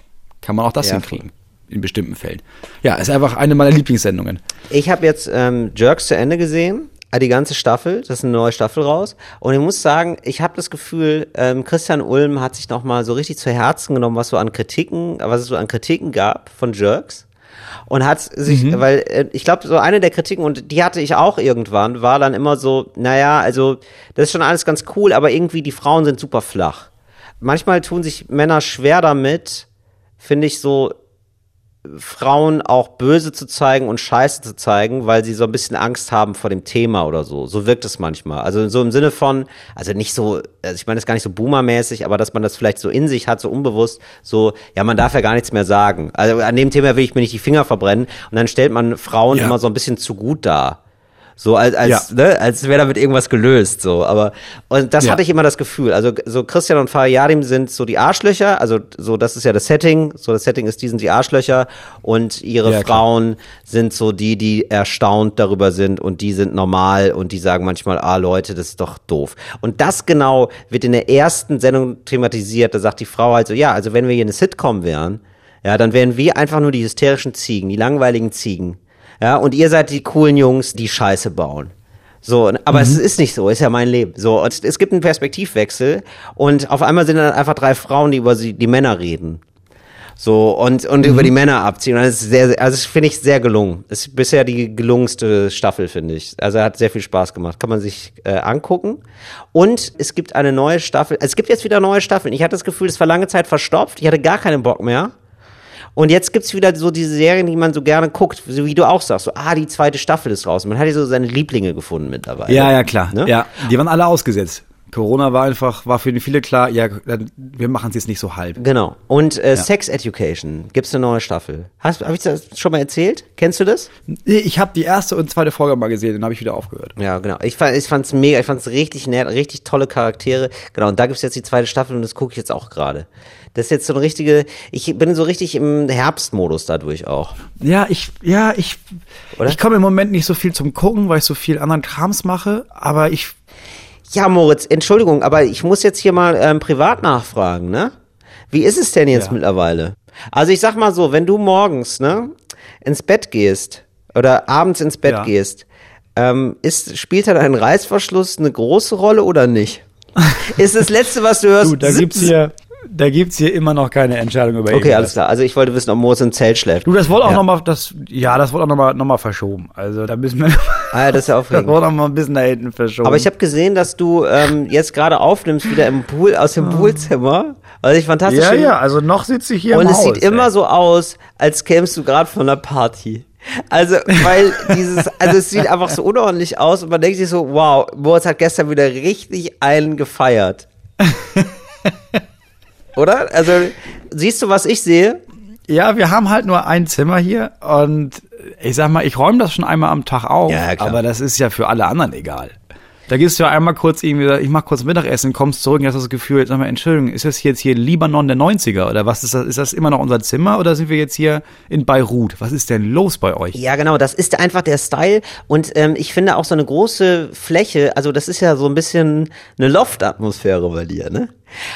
Speaker 1: kann man auch das
Speaker 2: Ja,
Speaker 1: hinkriegen. In bestimmten Fällen. Ja, ist einfach eine meiner Lieblingssendungen.
Speaker 2: Ich habe jetzt ähm, Jerks zu Ende gesehen, äh, die ganze Staffel, das ist eine neue Staffel raus. Und ich muss sagen, ich habe das Gefühl, ähm, Christian Ulm hat sich noch mal so richtig zu Herzen genommen, was so an Kritiken, was es so an Kritiken gab von Jerks. Und hat sich, weil äh, ich glaube, so eine der Kritiken, und die hatte ich auch irgendwann, war dann immer so, naja, also das ist schon alles ganz cool, aber irgendwie die Frauen sind super flach. Manchmal tun sich Männer schwer damit, finde ich so, Frauen auch böse zu zeigen und scheiße zu zeigen, weil sie so ein bisschen Angst haben vor dem Thema oder so. So wirkt es manchmal. Also so im Sinne von, also nicht so, also ich meine das ist gar nicht so boomermäßig, aber dass man das vielleicht so in sich hat, so unbewusst, so, ja, man darf ja gar nichts mehr sagen. Also an dem Thema will ich mir nicht die Finger verbrennen und dann stellt man Frauen
Speaker 1: Ja.
Speaker 2: immer so ein bisschen zu gut dar. So als, als,
Speaker 1: Ja.
Speaker 2: ne, als wäre damit irgendwas gelöst, so. Aber, und das
Speaker 1: Ja.
Speaker 2: hatte ich immer das Gefühl. Also, so Christian und Fariadim sind so die Arschlöcher. Also, so, das ist ja das Setting. So, das Setting ist, die sind die Arschlöcher. Und ihre
Speaker 1: Ja.
Speaker 2: Frauen sind so die, die erstaunt darüber sind. Und die sind normal. Und die sagen manchmal, ah, Leute, das ist doch doof. Und das genau wird in der ersten Sendung thematisiert. Da sagt die Frau halt so, ja, also, wenn wir hier eine Sitcom wären, ja, dann wären wir einfach nur die hysterischen Ziegen, die langweiligen Ziegen. Ja, und ihr seid die coolen Jungs, die Scheiße bauen. So, aber es ist nicht so, ist ja mein Leben. So, und es gibt einen Perspektivwechsel und auf einmal sind dann einfach drei Frauen, die über sie, die Männer reden. So, und, und über die Männer abziehen. Und das ist sehr, sehr- also das finde ich sehr gelungen. Das ist bisher die gelungenste Staffel, finde ich. Also hat sehr viel Spaß gemacht. Kann man sich äh, angucken. Und es gibt eine neue Staffel. Es gibt jetzt wieder neue Staffeln. Ich hatte das Gefühl, es war lange Zeit verstopft. Ich hatte gar keinen Bock mehr. Und jetzt gibt's wieder so diese Serien, die man so gerne guckt, so wie du auch sagst, so, ah, die zweite Staffel ist raus. Man hat ja so seine Lieblinge gefunden mittlerweile.
Speaker 1: Ja, ja, klar.
Speaker 2: Ne?
Speaker 1: Ja, die waren alle ausgesetzt. Corona war einfach, war für viele klar, ja, wir machen es jetzt nicht so halb.
Speaker 2: Genau. Und äh, Sex Education gibt's eine neue Staffel. Hast, hab ich das schon mal erzählt? Kennst du das?
Speaker 1: Nee, Ich habe die erste und zweite Folge mal gesehen, dann habe ich wieder aufgehört.
Speaker 2: Ja, genau. Ich, fand, ich fand's mega, ich fand's richtig nett, richtig tolle Charaktere. Genau, und da gibt's jetzt die zweite Staffel und das gucke ich jetzt auch gerade. Das ist jetzt so eine richtige, ich bin so richtig im Herbstmodus dadurch auch.
Speaker 1: Ja, ich, ja, ich,
Speaker 2: Oder?
Speaker 1: ich komme im Moment nicht so viel zum Gucken, weil ich so viel anderen Krams mache, aber ich,
Speaker 2: Ja, Moritz, Entschuldigung, aber ich muss jetzt hier mal ähm, privat nachfragen, ne? Wie ist es denn jetzt
Speaker 1: Ja.
Speaker 2: mittlerweile? Also ich sag mal so, wenn du morgens, ne, ins Bett gehst oder abends ins Bett
Speaker 1: Ja.
Speaker 2: gehst, ähm, ist, spielt da dein Reißverschluss eine große Rolle oder nicht? *laughs* ist das Letzte, was du hörst?
Speaker 1: du, da gibt's hier, da gibt's hier immer noch keine Entscheidung über
Speaker 2: Okay,
Speaker 1: irgendwas.
Speaker 2: alles klar. Also ich wollte wissen, ob Moritz im Zelt schläft.
Speaker 1: Du, das wurde auch
Speaker 2: Ja.
Speaker 1: noch mal, das, ja, das wurde auch noch mal, noch mal verschoben. Also da müssen wir, *laughs*
Speaker 2: Ah, ja, das ist ja
Speaker 1: das
Speaker 2: aufregend.
Speaker 1: wurde noch mal ein bisschen da hinten verschoben.
Speaker 2: Aber ich habe gesehen, dass du ähm, jetzt gerade aufnimmst, wieder im Pool, aus dem Poolzimmer. Was ich fantastisch
Speaker 1: ja,
Speaker 2: finde.
Speaker 1: ja, also noch sitze ich hier
Speaker 2: Und es
Speaker 1: Haus,
Speaker 2: sieht immer
Speaker 1: ey.
Speaker 2: so aus, als kämst du gerade von einer Party. Also, weil *laughs* dieses, also es sieht einfach so unordentlich aus und man denkt sich so, wow, Moritz hat gestern wieder richtig einen gefeiert. *laughs* Oder? Also, siehst du, was ich sehe?
Speaker 1: Ja, wir haben halt nur ein Zimmer hier und ich sag mal, ich räume das schon einmal am Tag auf,
Speaker 2: Ja,
Speaker 1: aber das ist ja für alle anderen egal. Da gehst du ja einmal kurz irgendwie, ich mach kurz Mittagessen, kommst zurück und hast das Gefühl, sag mal, Entschuldigung, ist das jetzt hier Libanon der 90er oder was ist das? Ist das immer noch unser Zimmer oder sind wir jetzt hier in Beirut? Was ist denn los bei euch?
Speaker 2: Ja, genau, das ist einfach der Style und ähm, ich finde auch so eine große Fläche, also das ist ja so ein bisschen eine Loft-Atmosphäre bei dir, ne?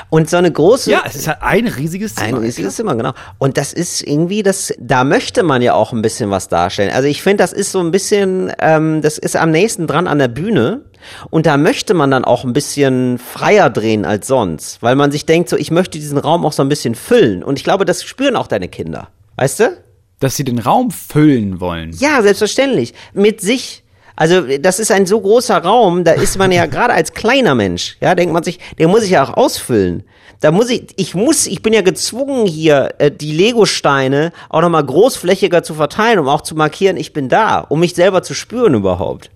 Speaker 2: Und so eine große,
Speaker 1: Ja, es ist halt ein riesiges Zimmer.
Speaker 2: Ein riesiges Zimmer, genau. Und das ist irgendwie, das, da möchte man ja auch ein bisschen was darstellen. Also ich finde, das ist so ein bisschen, ähm, das ist am nächsten dran an der Bühne. Und da möchte man dann auch ein bisschen freier drehen als sonst, weil man sich denkt, so, ich möchte diesen Raum auch so ein bisschen füllen. Und ich glaube, das spüren auch deine Kinder. Weißt du?
Speaker 1: Dass sie den Raum füllen wollen.
Speaker 2: Ja, selbstverständlich. Mit sich. Also, das ist ein so großer Raum, da ist man ja *laughs* gerade als kleiner Mensch, ja, denkt man sich, den muss ich ja auch ausfüllen. Da muss ich, ich muss, ich bin ja gezwungen hier, äh, die Lego-Steine auch nochmal großflächiger zu verteilen, um auch zu markieren, ich bin da, um mich selber zu spüren überhaupt.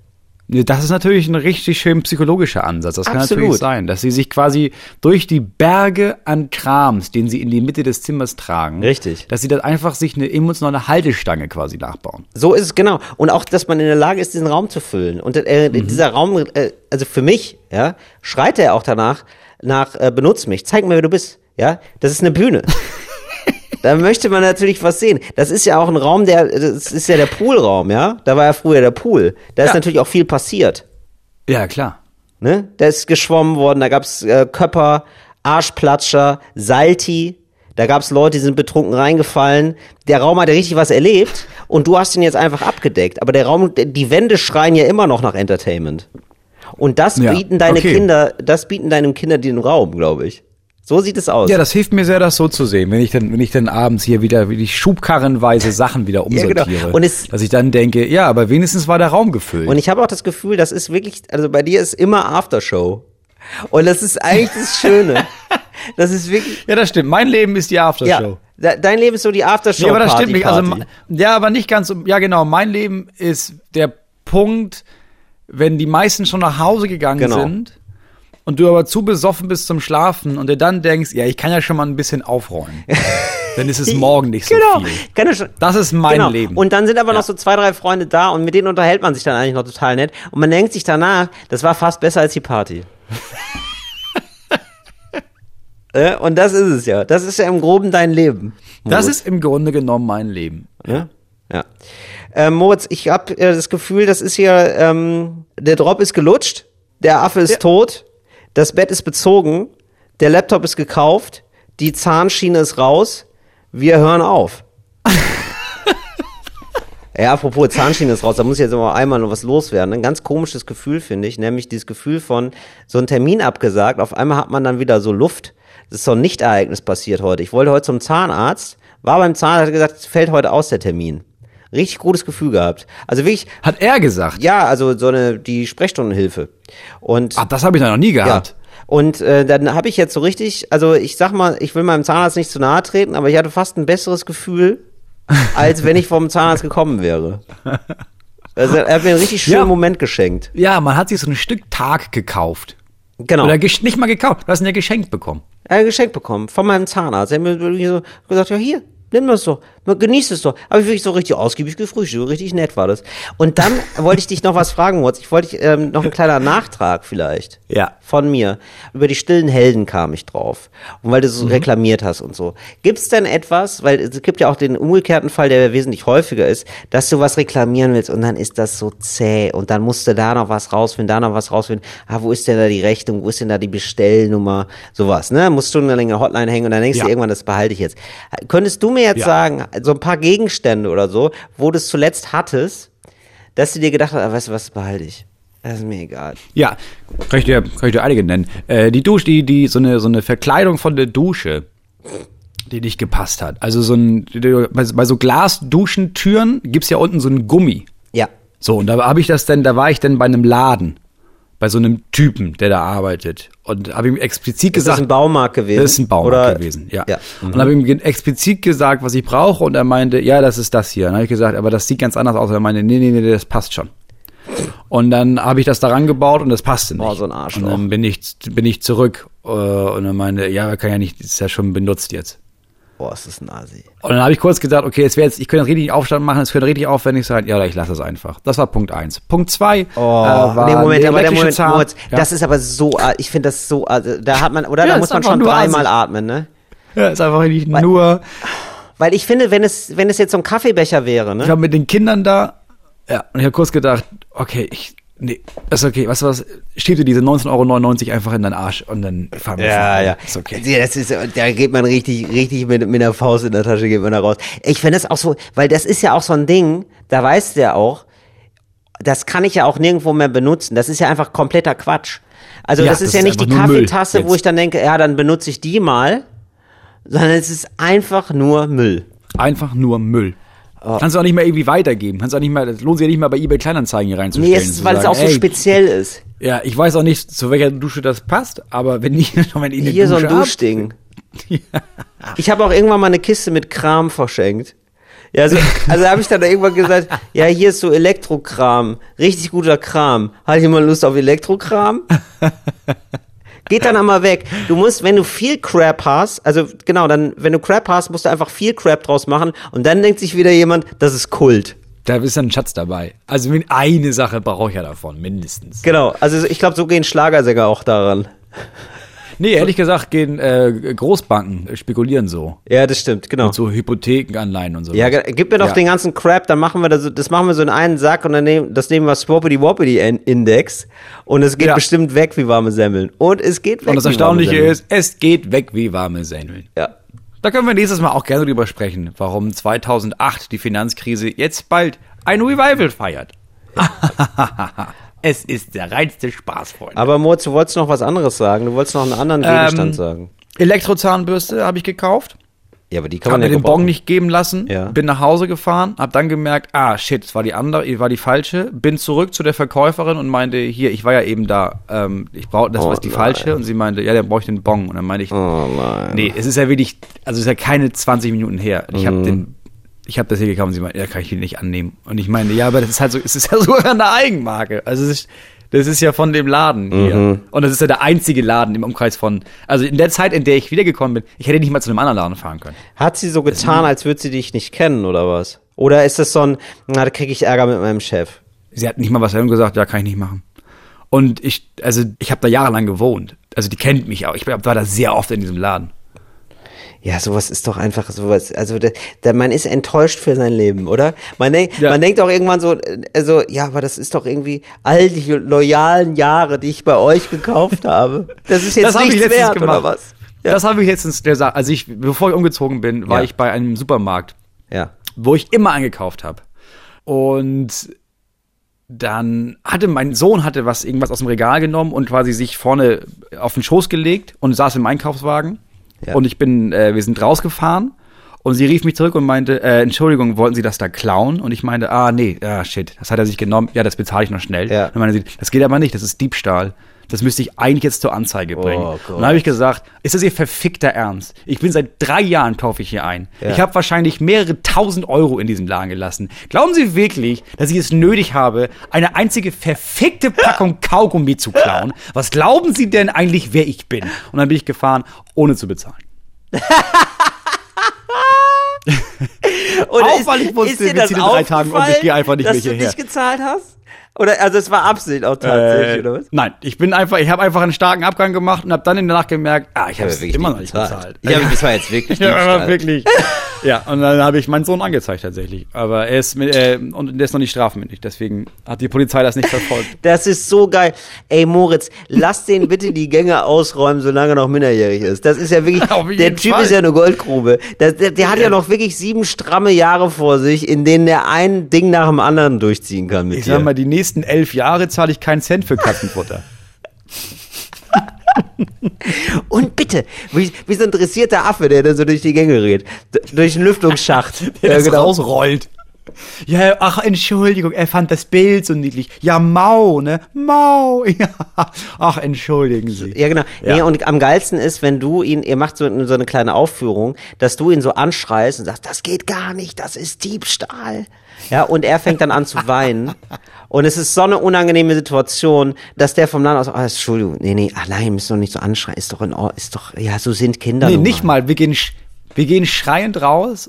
Speaker 1: Das ist natürlich ein richtig schön psychologischer Ansatz. Das kann
Speaker 2: Absolut.
Speaker 1: natürlich sein, dass sie sich quasi durch die Berge an Krams, den sie in die Mitte des Zimmers tragen,
Speaker 2: Richtig.
Speaker 1: dass sie dann einfach sich eine emotionale Haltestange quasi nachbauen.
Speaker 2: So ist es genau. Und auch, dass man in der Lage ist, diesen Raum zu füllen. Und äh, dieser Raum, äh, also für mich, ja, schreit er auch danach, nach, äh, benutz mich, zeig mir, wer du bist. Ja, das ist eine Bühne. *laughs* da möchte man natürlich was sehen. Das ist ja auch ein Raum, der, das ist ja der Poolraum, ja. Da war ja früher der Pool. Da ist
Speaker 1: Ja.
Speaker 2: natürlich auch viel passiert.
Speaker 1: Ja, klar.
Speaker 2: Ne? Da ist geschwommen worden, da gab's äh, Köpper, Arschplatscher, Salti. Da gab's Leute, die sind betrunken reingefallen. Der Raum hat ja richtig was erlebt und du hast ihn jetzt einfach abgedeckt. Aber der Raum, die Wände schreien ja immer noch nach Entertainment. Und das
Speaker 1: Ja,
Speaker 2: bieten deine
Speaker 1: okay.
Speaker 2: Kinder, das bieten deinem Kinder den Raum, glaube ich. So sieht es aus.
Speaker 1: Ja, das hilft mir sehr, das so zu sehen, wenn ich dann, wenn ich dann abends hier wieder, wie die schubkarrenweise Sachen wieder *laughs*
Speaker 2: Ja, genau.
Speaker 1: umsortiere.
Speaker 2: Und es-
Speaker 1: dass ich dann denke, ja, aber wenigstens war der Raum gefüllt.
Speaker 2: Und ich habe auch das Gefühl, das ist wirklich, also bei dir ist immer Aftershow. Und das ist eigentlich das Schöne. *laughs* Das ist wirklich,
Speaker 1: ja, das stimmt. Mein Leben ist die Aftershow.
Speaker 2: ja, de- dein Leben ist so die Aftershow.
Speaker 1: Nee, aber das
Speaker 2: Party,
Speaker 1: stimmt nicht. Also, ja, aber nicht ganz. Ja, genau. Mein Leben ist der Punkt, wenn die meisten schon nach Hause gegangen
Speaker 2: Genau.
Speaker 1: sind und du aber zu besoffen bist zum Schlafen und dir dann denkst, ja, ich kann ja schon mal ein bisschen aufräumen. *laughs* dann ist es morgen nicht so
Speaker 2: genau.
Speaker 1: viel.
Speaker 2: Ja schon,
Speaker 1: Das ist mein
Speaker 2: genau.
Speaker 1: Leben.
Speaker 2: Und dann sind aber
Speaker 1: Ja.
Speaker 2: noch so zwei, drei Freunde da und mit denen unterhält man sich dann eigentlich noch total nett. Und man denkt sich danach, das war fast besser als die Party. *laughs* Äh, und das ist es ja. Das ist ja im Groben dein Leben.
Speaker 1: das
Speaker 2: Moritz.
Speaker 1: ist im Grunde genommen mein Leben.
Speaker 2: Ja. ja. Ähm, Moritz, ich habe äh, das Gefühl, das ist hier, ähm, der Drop ist gelutscht, der Affe ist tot, das Bett ist bezogen, der Laptop ist gekauft, die Zahnschiene ist raus, wir hören auf. *laughs* Ja, apropos Zahnschiene ist raus, da muss ich jetzt aber einmal noch was loswerden. Ein ganz komisches Gefühl, finde ich, nämlich dieses Gefühl von so ein Termin abgesagt, auf einmal hat man dann wieder so Luft. Das ist so ein Nichtereignis passiert heute. Ich wollte heute zum Zahnarzt, war beim Zahnarzt, hat gesagt, es fällt heute aus der Termin. Richtig gutes Gefühl gehabt. Also wirklich,
Speaker 1: Hat er gesagt.
Speaker 2: ja, also so eine, die Sprechstundenhilfe. Und
Speaker 1: Ach, das habe ich noch nie
Speaker 2: ja.
Speaker 1: gehabt.
Speaker 2: Und äh, dann habe ich jetzt so richtig, also ich sag mal, ich will meinem Zahnarzt nicht zu nahe treten, aber ich hatte fast ein besseres Gefühl, *laughs* als wenn ich vom Zahnarzt gekommen wäre. Also er hat mir einen richtig schönen
Speaker 1: Ja.
Speaker 2: Moment geschenkt.
Speaker 1: Ja, man hat sich so ein Stück Tag gekauft.
Speaker 2: Genau.
Speaker 1: Oder nicht mal gekauft, du hast ihn ja geschenkt bekommen.
Speaker 2: Er hat ein Geschenk bekommen von meinem Zahnarzt. Er hat mir so gesagt, ja hier, nimm das doch, mal genieß es doch. Aber ich wirklich so richtig ausgiebig gefrühstückt, richtig nett war das. Und dann *laughs* wollte ich dich noch was fragen, Moritz. Ich wollte dich, ähm, noch ein kleiner Nachtrag vielleicht.
Speaker 1: Ja.
Speaker 2: Von mir. Über die stillen Helden kam ich drauf. Und weil du
Speaker 1: Mhm.
Speaker 2: so reklamiert hast und so. Gibt's denn etwas, weil es gibt ja auch den umgekehrten Fall, der wesentlich häufiger ist, dass du was reklamieren willst und dann ist das so zäh und dann musst du da noch was rausfinden, da noch was rausfinden. Ah, wo ist denn da die Rechnung? Wo ist denn da die Bestellnummer? Sowas, ne? Musst du eine längere Hotline hängen und dann denkst
Speaker 1: Ja.
Speaker 2: du irgendwann, das behalte ich jetzt. Könntest du mir jetzt
Speaker 1: Ja.
Speaker 2: sagen, so ein paar Gegenstände oder so, wo du es zuletzt hattest, dass du dir gedacht hast, ah, weißt du was, behalte ich. Das ist mir egal.
Speaker 1: Ja, kann ich dir, kann ich dir einige nennen. Äh, die Dusche, die, die, so eine, so eine Verkleidung von der Dusche, die nicht gepasst hat. Also so ein, bei, bei so Glasduschentüren gibt's ja unten so ein Gummi.
Speaker 2: Ja.
Speaker 1: So, und da habe ich das denn, da war ich dann bei einem Laden, bei so einem Typen, der da arbeitet. Und habe ihm explizit
Speaker 2: Ist das
Speaker 1: gesagt,
Speaker 2: ein Baumarkt gewesen?
Speaker 1: Das ist ein Baumarkt
Speaker 2: Oder-
Speaker 1: gewesen, ja.
Speaker 2: ja.
Speaker 1: Und habe ihm explizit gesagt, was ich brauche und er meinte, ja, das ist das hier. Und dann habe ich gesagt, aber das sieht ganz anders aus. Und er meinte, nee, nee, nee, das passt schon. Und dann habe ich das daran gebaut und das passte nicht.
Speaker 2: Boah, so ein Arschloch.
Speaker 1: Und dann bin ich, bin ich zurück äh, und dann meinte, ja, er kann ja nicht, das ist ja schon benutzt jetzt.
Speaker 2: Boah, ist das ein Asi.
Speaker 1: Und dann habe ich kurz gesagt, okay, es wäre jetzt, ich könnte richtig Aufstand machen, es könnte richtig aufwendig sein. Ja, ich lasse es einfach. Das war Punkt eins. Punkt zwei
Speaker 2: Oh,
Speaker 1: äh, war
Speaker 2: nee, Moment, aber der Moment,
Speaker 1: Zahn.
Speaker 2: Moritz,
Speaker 1: ja.
Speaker 2: das ist aber so, äh, ich finde das so, also, da hat man, oder
Speaker 1: Ja,
Speaker 2: da muss man schon dreimal atmen, ne?
Speaker 1: ja, ist einfach nicht nur.
Speaker 2: Weil ich finde, wenn es, wenn es jetzt so ein Kaffeebecher wäre,
Speaker 1: Ich
Speaker 2: ne?
Speaker 1: war mit den Kindern da, ja, und ich habe kurz gedacht, okay, ich, nee, ist okay, weißt du was, schieb dir diese 19,99 Euro einfach in deinen Arsch und dann fahren wir
Speaker 2: Ja, ja.
Speaker 1: Ist okay.
Speaker 2: Ja, Das ist, da geht man richtig, richtig mit, mit der Faust in der Tasche geht man da raus. Ich finde das auch so, weil das ist ja auch so ein Ding, da weiß der auch, das kann ich ja auch nirgendwo mehr benutzen. Das ist ja einfach kompletter Quatsch. Also
Speaker 1: Ja,
Speaker 2: das ist
Speaker 1: das
Speaker 2: ja
Speaker 1: ist
Speaker 2: nicht die Kaffeetasse, wo ich dann denke, ja, dann benutze ich die mal, sondern es ist einfach nur Müll.
Speaker 1: Einfach nur Müll. Kannst du auch nicht mehr irgendwie weitergeben. Kannst auch nicht mehr, das lohnt sich ja nicht mal bei eBay Kleinanzeigen hier reinzustellen.
Speaker 2: Nee, es weil es
Speaker 1: sagen,
Speaker 2: auch so
Speaker 1: ey,
Speaker 2: speziell ist.
Speaker 1: Ja, ich weiß auch nicht, zu welcher Dusche das passt, aber wenn ich, *laughs* wenn ich eine
Speaker 2: Hier so ein
Speaker 1: Dusche
Speaker 2: Duschding. *laughs* Ich habe auch irgendwann mal eine Kiste mit Kram verschenkt. Ja, also, also habe ich dann irgendwann gesagt, *laughs* ja, hier ist so Elektrokram, richtig guter Kram. Hat jemand Lust auf Elektrokram? Geht dann einmal weg. Du musst, wenn du viel Crap hast, also genau, dann, wenn du Crap hast, musst du einfach viel Crap draus machen und dann denkt sich wieder jemand, das ist Kult.
Speaker 1: Da ist dann ein Schatz dabei. Also eine Sache brauche ich ja davon, mindestens.
Speaker 2: Genau, also ich glaube, so gehen Schlagersänger auch daran.
Speaker 1: Nee, ehrlich gesagt gehen äh, Großbanken spekulieren so.
Speaker 2: Ja, das stimmt, genau.
Speaker 1: So Hypothekenanleihen und so.
Speaker 2: Ja, gib mir doch
Speaker 1: Ja.
Speaker 2: den ganzen Crap, dann machen wir das, das machen wir so in einen Sack und dann nehmen, das nehmen wir Swappity Woppity In- Index und es geht
Speaker 1: Ja.
Speaker 2: bestimmt weg wie warme Semmeln. Und es geht weg.
Speaker 1: Und das Erstaunliche ist, es geht weg wie warme Semmeln.
Speaker 2: Ja.
Speaker 1: Da können wir nächstes Mal auch gerne drüber sprechen, warum 2008 die Finanzkrise jetzt bald ein Revival feiert. *laughs* es ist der reinste Spaß, Freunde.
Speaker 2: Aber Moritz, du wolltest noch was anderes sagen. Du wolltest noch einen anderen Gegenstand
Speaker 1: Ähm,
Speaker 2: sagen.
Speaker 1: Elektrozahnbürste habe ich gekauft.
Speaker 2: Ja, aber die kann
Speaker 1: Hab
Speaker 2: man
Speaker 1: mir
Speaker 2: ja
Speaker 1: den
Speaker 2: gebrauchen.
Speaker 1: Bon nicht geben lassen,
Speaker 2: Ja.
Speaker 1: bin nach Hause gefahren, hab dann gemerkt, ah shit, es war die andere, war die falsche, bin zurück zu der Verkäuferin und meinte, hier, ich war ja eben da, ähm, ich brauche, das
Speaker 2: Oh
Speaker 1: war die
Speaker 2: nein.
Speaker 1: falsche und sie meinte, ja, dann brauche ich den Bon und dann meinte ich,
Speaker 2: Oh nein.
Speaker 1: nee, es ist ja wirklich, also es ist ja keine 20 Minuten her. Ich
Speaker 2: Mhm.
Speaker 1: habe den, ich habe das hier gekauft und sie meinte, ja, kann ich den nicht annehmen und ich meine, ja, aber das ist halt so, es ist ja *laughs* sogar eine Eigenmarke, also es ist, das ist ja von dem Laden hier.
Speaker 2: Mhm.
Speaker 1: Und das ist ja der einzige Laden im Umkreis von, also in der Zeit, in der ich wiedergekommen bin, ich hätte nicht mal zu einem anderen Laden fahren können.
Speaker 2: Hat sie so getan, als würde sie dich nicht kennen oder was? Oder ist das so ein, na, da kriege ich Ärger mit meinem Chef?
Speaker 1: Sie hat nicht mal was gesagt, ja, kann ich nicht machen. Und ich, also ich habe da jahrelang gewohnt. Also die kennt mich auch. Ich war da sehr oft in diesem Laden.
Speaker 2: Ja, sowas ist doch einfach sowas. Also da, da, man ist enttäuscht für sein Leben, oder? Man, denk,
Speaker 1: Ja.
Speaker 2: man denkt auch irgendwann so, also ja, aber das ist doch irgendwie all die loyalen Jahre, die ich bei euch gekauft *laughs* habe. Das ist jetzt
Speaker 1: Das
Speaker 2: nichts wert
Speaker 1: gemacht.
Speaker 2: oder was? Ja.
Speaker 1: Das habe ich letztens gesagt. Also ich, bevor ich umgezogen bin, war
Speaker 2: Ja.
Speaker 1: ich bei einem Supermarkt,
Speaker 2: ja.
Speaker 1: wo ich immer eingekauft habe. Und dann hatte mein Sohn hatte was irgendwas aus dem Regal genommen und quasi sich vorne auf den Schoß gelegt und saß im Einkaufswagen.
Speaker 2: Ja.
Speaker 1: Und ich bin, äh, wir sind rausgefahren und sie rief mich zurück und meinte, äh, Entschuldigung, wollten Sie das da klauen? Und ich meinte, ah nee, ah shit, das hat er sich genommen. Ja, das bezahle ich noch schnell.
Speaker 2: Ja.
Speaker 1: Und dann meinte sie, das geht aber nicht, das ist Diebstahl. Das müsste ich eigentlich jetzt zur Anzeige bringen.
Speaker 2: Oh
Speaker 1: und dann habe ich gesagt, ist das Ihr verfickter Ernst? Ich bin seit drei Jahren kaufe ich hier ein. Ich habe wahrscheinlich mehrere tausend Euro in diesem Laden gelassen. Glauben Sie wirklich, dass ich es nötig habe, eine einzige verfickte Packung *laughs* Kaugummi zu klauen? Was glauben Sie denn eigentlich, wer ich bin? Und dann bin ich gefahren, ohne zu bezahlen. *laughs*
Speaker 2: Oder
Speaker 1: Auch weil ich wusste,
Speaker 2: ist
Speaker 1: wir ziehen in drei Tagen und ich gehe einfach nicht
Speaker 2: dass
Speaker 1: mehr
Speaker 2: du
Speaker 1: hierher.
Speaker 2: nicht gezahlt hast? Oder also es war Absicht auch tatsächlich,
Speaker 1: Äh,
Speaker 2: oder was?
Speaker 1: nein, ich bin einfach, ich habe einfach einen starken Abgang gemacht und habe dann in der Nacht gemerkt, ah, ich habe es
Speaker 2: wirklich
Speaker 1: immer
Speaker 2: nicht
Speaker 1: noch nicht
Speaker 2: bezahlt.
Speaker 1: bezahlt.
Speaker 2: Ja, aber das war jetzt wirklich *laughs*
Speaker 1: Ja, aber
Speaker 2: Diebstahl.
Speaker 1: wirklich. *laughs* ja, und dann habe ich meinen Sohn angezeigt tatsächlich. Aber er ist mit, äh, und der ist noch nicht strafmündig, deswegen hat die Polizei das nicht verfolgt. *laughs*
Speaker 2: Das ist so geil. Ey, Moritz, lass den bitte die Gänge ausräumen, solange er noch minderjährig ist. Das ist ja wirklich, der Typ
Speaker 1: Fall.
Speaker 2: ist ja eine Goldgrube. Das, der, der hat ja noch wirklich sieben stramme Jahre vor sich, in denen er ein Ding nach dem anderen durchziehen kann mit
Speaker 1: Ich
Speaker 2: dir.
Speaker 1: sag mal, die nächsten elf Jahre zahle ich keinen Cent für Katzenfutter. *laughs*
Speaker 2: Und bitte, wie, wie so ein dressierter Affe, der dann so durch die Gänge rennt. D durch einen Lüftungsschacht. *laughs*
Speaker 1: Der das rausrollt. Ja, ach, Entschuldigung, er fand das Bild so niedlich. Ja, Mau, ne? Mau, *laughs* ja. Ach, entschuldigen Sie.
Speaker 2: Ja, genau.
Speaker 1: Ja.
Speaker 2: Nee, und am geilsten ist, wenn du ihn, ihr macht so, so eine kleine Aufführung, dass du ihn so anschreist und sagst, das geht gar nicht, das ist Diebstahl. Ja, und er fängt dann an zu weinen. *laughs* Und es ist so eine unangenehme Situation, dass der vom Land aus, ah, Entschuldigung, nee, nee, allein müssen doch nicht so anschreien, ist doch in Ordnung, ist doch, ja, so sind Kinder.
Speaker 1: Nee, nicht mal. Wir gehen, wir gehen schreiend raus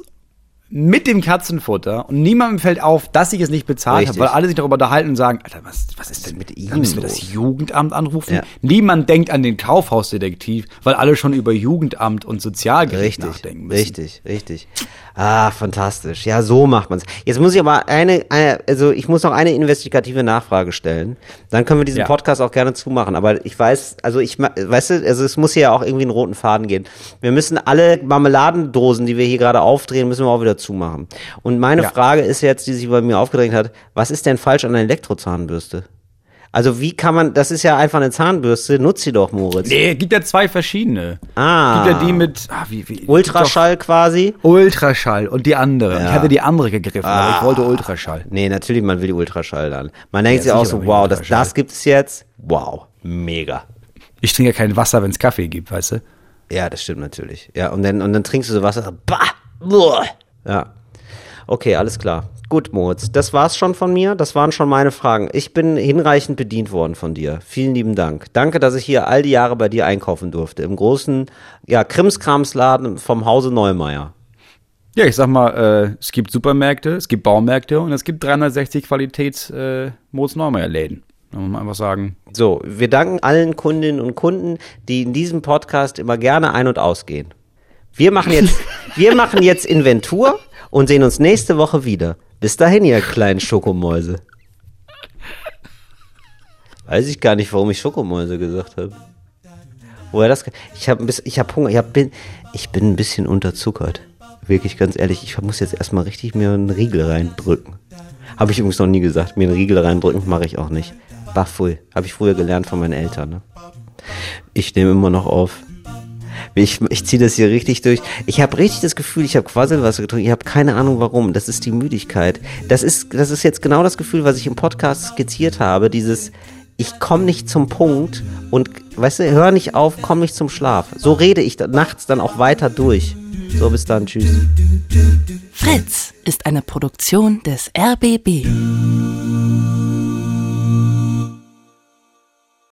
Speaker 1: mit dem Katzenfutter und niemandem fällt auf, dass ich es nicht bezahlt habe, weil alle sich darüber unterhalten und sagen, Alter, was, was ist denn
Speaker 2: mit
Speaker 1: ihm?
Speaker 2: ihm
Speaker 1: Müssen wir das Jugendamt anrufen?
Speaker 2: Ja.
Speaker 1: Niemand denkt an den Kaufhausdetektiv, weil alle schon über Jugendamt und Sozialgericht
Speaker 2: Richtig,
Speaker 1: nachdenken müssen.
Speaker 2: richtig, richtig. Ah, fantastisch. Ja, so macht man's. Jetzt muss ich aber eine, eine, also ich muss noch eine investigative Nachfrage stellen. Dann können wir diesen
Speaker 1: Ja.
Speaker 2: Podcast auch gerne zumachen. Aber ich weiß, also ich, weißt du, also es muss hier ja auch irgendwie einen roten Faden gehen. Wir müssen alle Marmeladendosen, die wir hier gerade aufdrehen, müssen wir auch wieder zumachen. Und meine
Speaker 1: Ja.
Speaker 2: Frage ist jetzt, die sich bei mir aufgedrängt hat, was ist denn falsch an der Elektrozahnbürste? Also wie kann man, das ist ja einfach eine Zahnbürste, nutz sie doch, Moritz.
Speaker 1: Nee, gibt ja zwei verschiedene.
Speaker 2: Ah.
Speaker 1: Gibt ja die mit ah, wie, wie,
Speaker 2: Ultraschall quasi.
Speaker 1: Ultraschall und die andere.
Speaker 2: Ja.
Speaker 1: Ich hatte die andere gegriffen, aber
Speaker 2: Ah.
Speaker 1: ich wollte Ultraschall.
Speaker 2: Nee, natürlich, man will die Ultraschall dann. Man denkt sich
Speaker 1: Ja,
Speaker 2: auch
Speaker 1: sicher
Speaker 2: so, wow, das, das gibt es jetzt. Wow, mega.
Speaker 1: Ich trinke ja kein Wasser, wenn es Kaffee gibt, weißt du?
Speaker 2: Ja, das stimmt natürlich. Ja, und dann, und dann trinkst du so Wasser. Bah, buah. Ja. Okay, alles klar. Gut, Moritz, das war's schon von mir. Das waren schon meine Fragen. Ich bin hinreichend bedient worden von dir. Vielen lieben Dank. Danke, dass ich hier all die Jahre bei dir einkaufen durfte. Im großen, ja, Krimskramsladen vom Hause Neumeier.
Speaker 1: Ja, ich sag mal, äh, es gibt Supermärkte, es gibt Baumärkte und es gibt 360 Qualitäts äh, Moos Neumeier Läden. Muss man einfach sagen,
Speaker 2: So, wir danken allen Kundinnen und Kunden, die in diesem Podcast immer gerne ein- und ausgehen. Wir machen jetzt, *laughs* wir machen jetzt Inventur und sehen uns nächste Woche wieder. Bis dahin, ihr kleinen Schokomäuse. Weiß ich gar nicht, warum ich Schokomäuse gesagt habe. Woher das? Ich habe ich hab Hunger. Ich, hab, bin, ich bin ein bisschen unterzuckert. Wirklich ganz ehrlich. Ich muss jetzt erstmal richtig mir einen Riegel reindrücken. Habe ich übrigens noch nie gesagt. Mir einen Riegel reindrücken mache ich auch nicht. Bachfui. Habe ich früher gelernt von meinen Eltern. Ne? Ich nehme immer noch auf. Ich, ich ziehe das hier richtig durch. Ich habe richtig das Gefühl, ich habe Quasselwasser getrunken. Ich habe keine Ahnung warum. Das ist die Müdigkeit. Das ist, das ist jetzt genau das Gefühl, was ich im Podcast skizziert habe. Dieses, ich komme nicht zum Punkt und, weißt du, hör nicht auf, komm nicht zum Schlaf. So rede ich nachts dann auch weiter durch. So, bis dann. Tschüss.
Speaker 3: Fritz ist eine Produktion des RBB.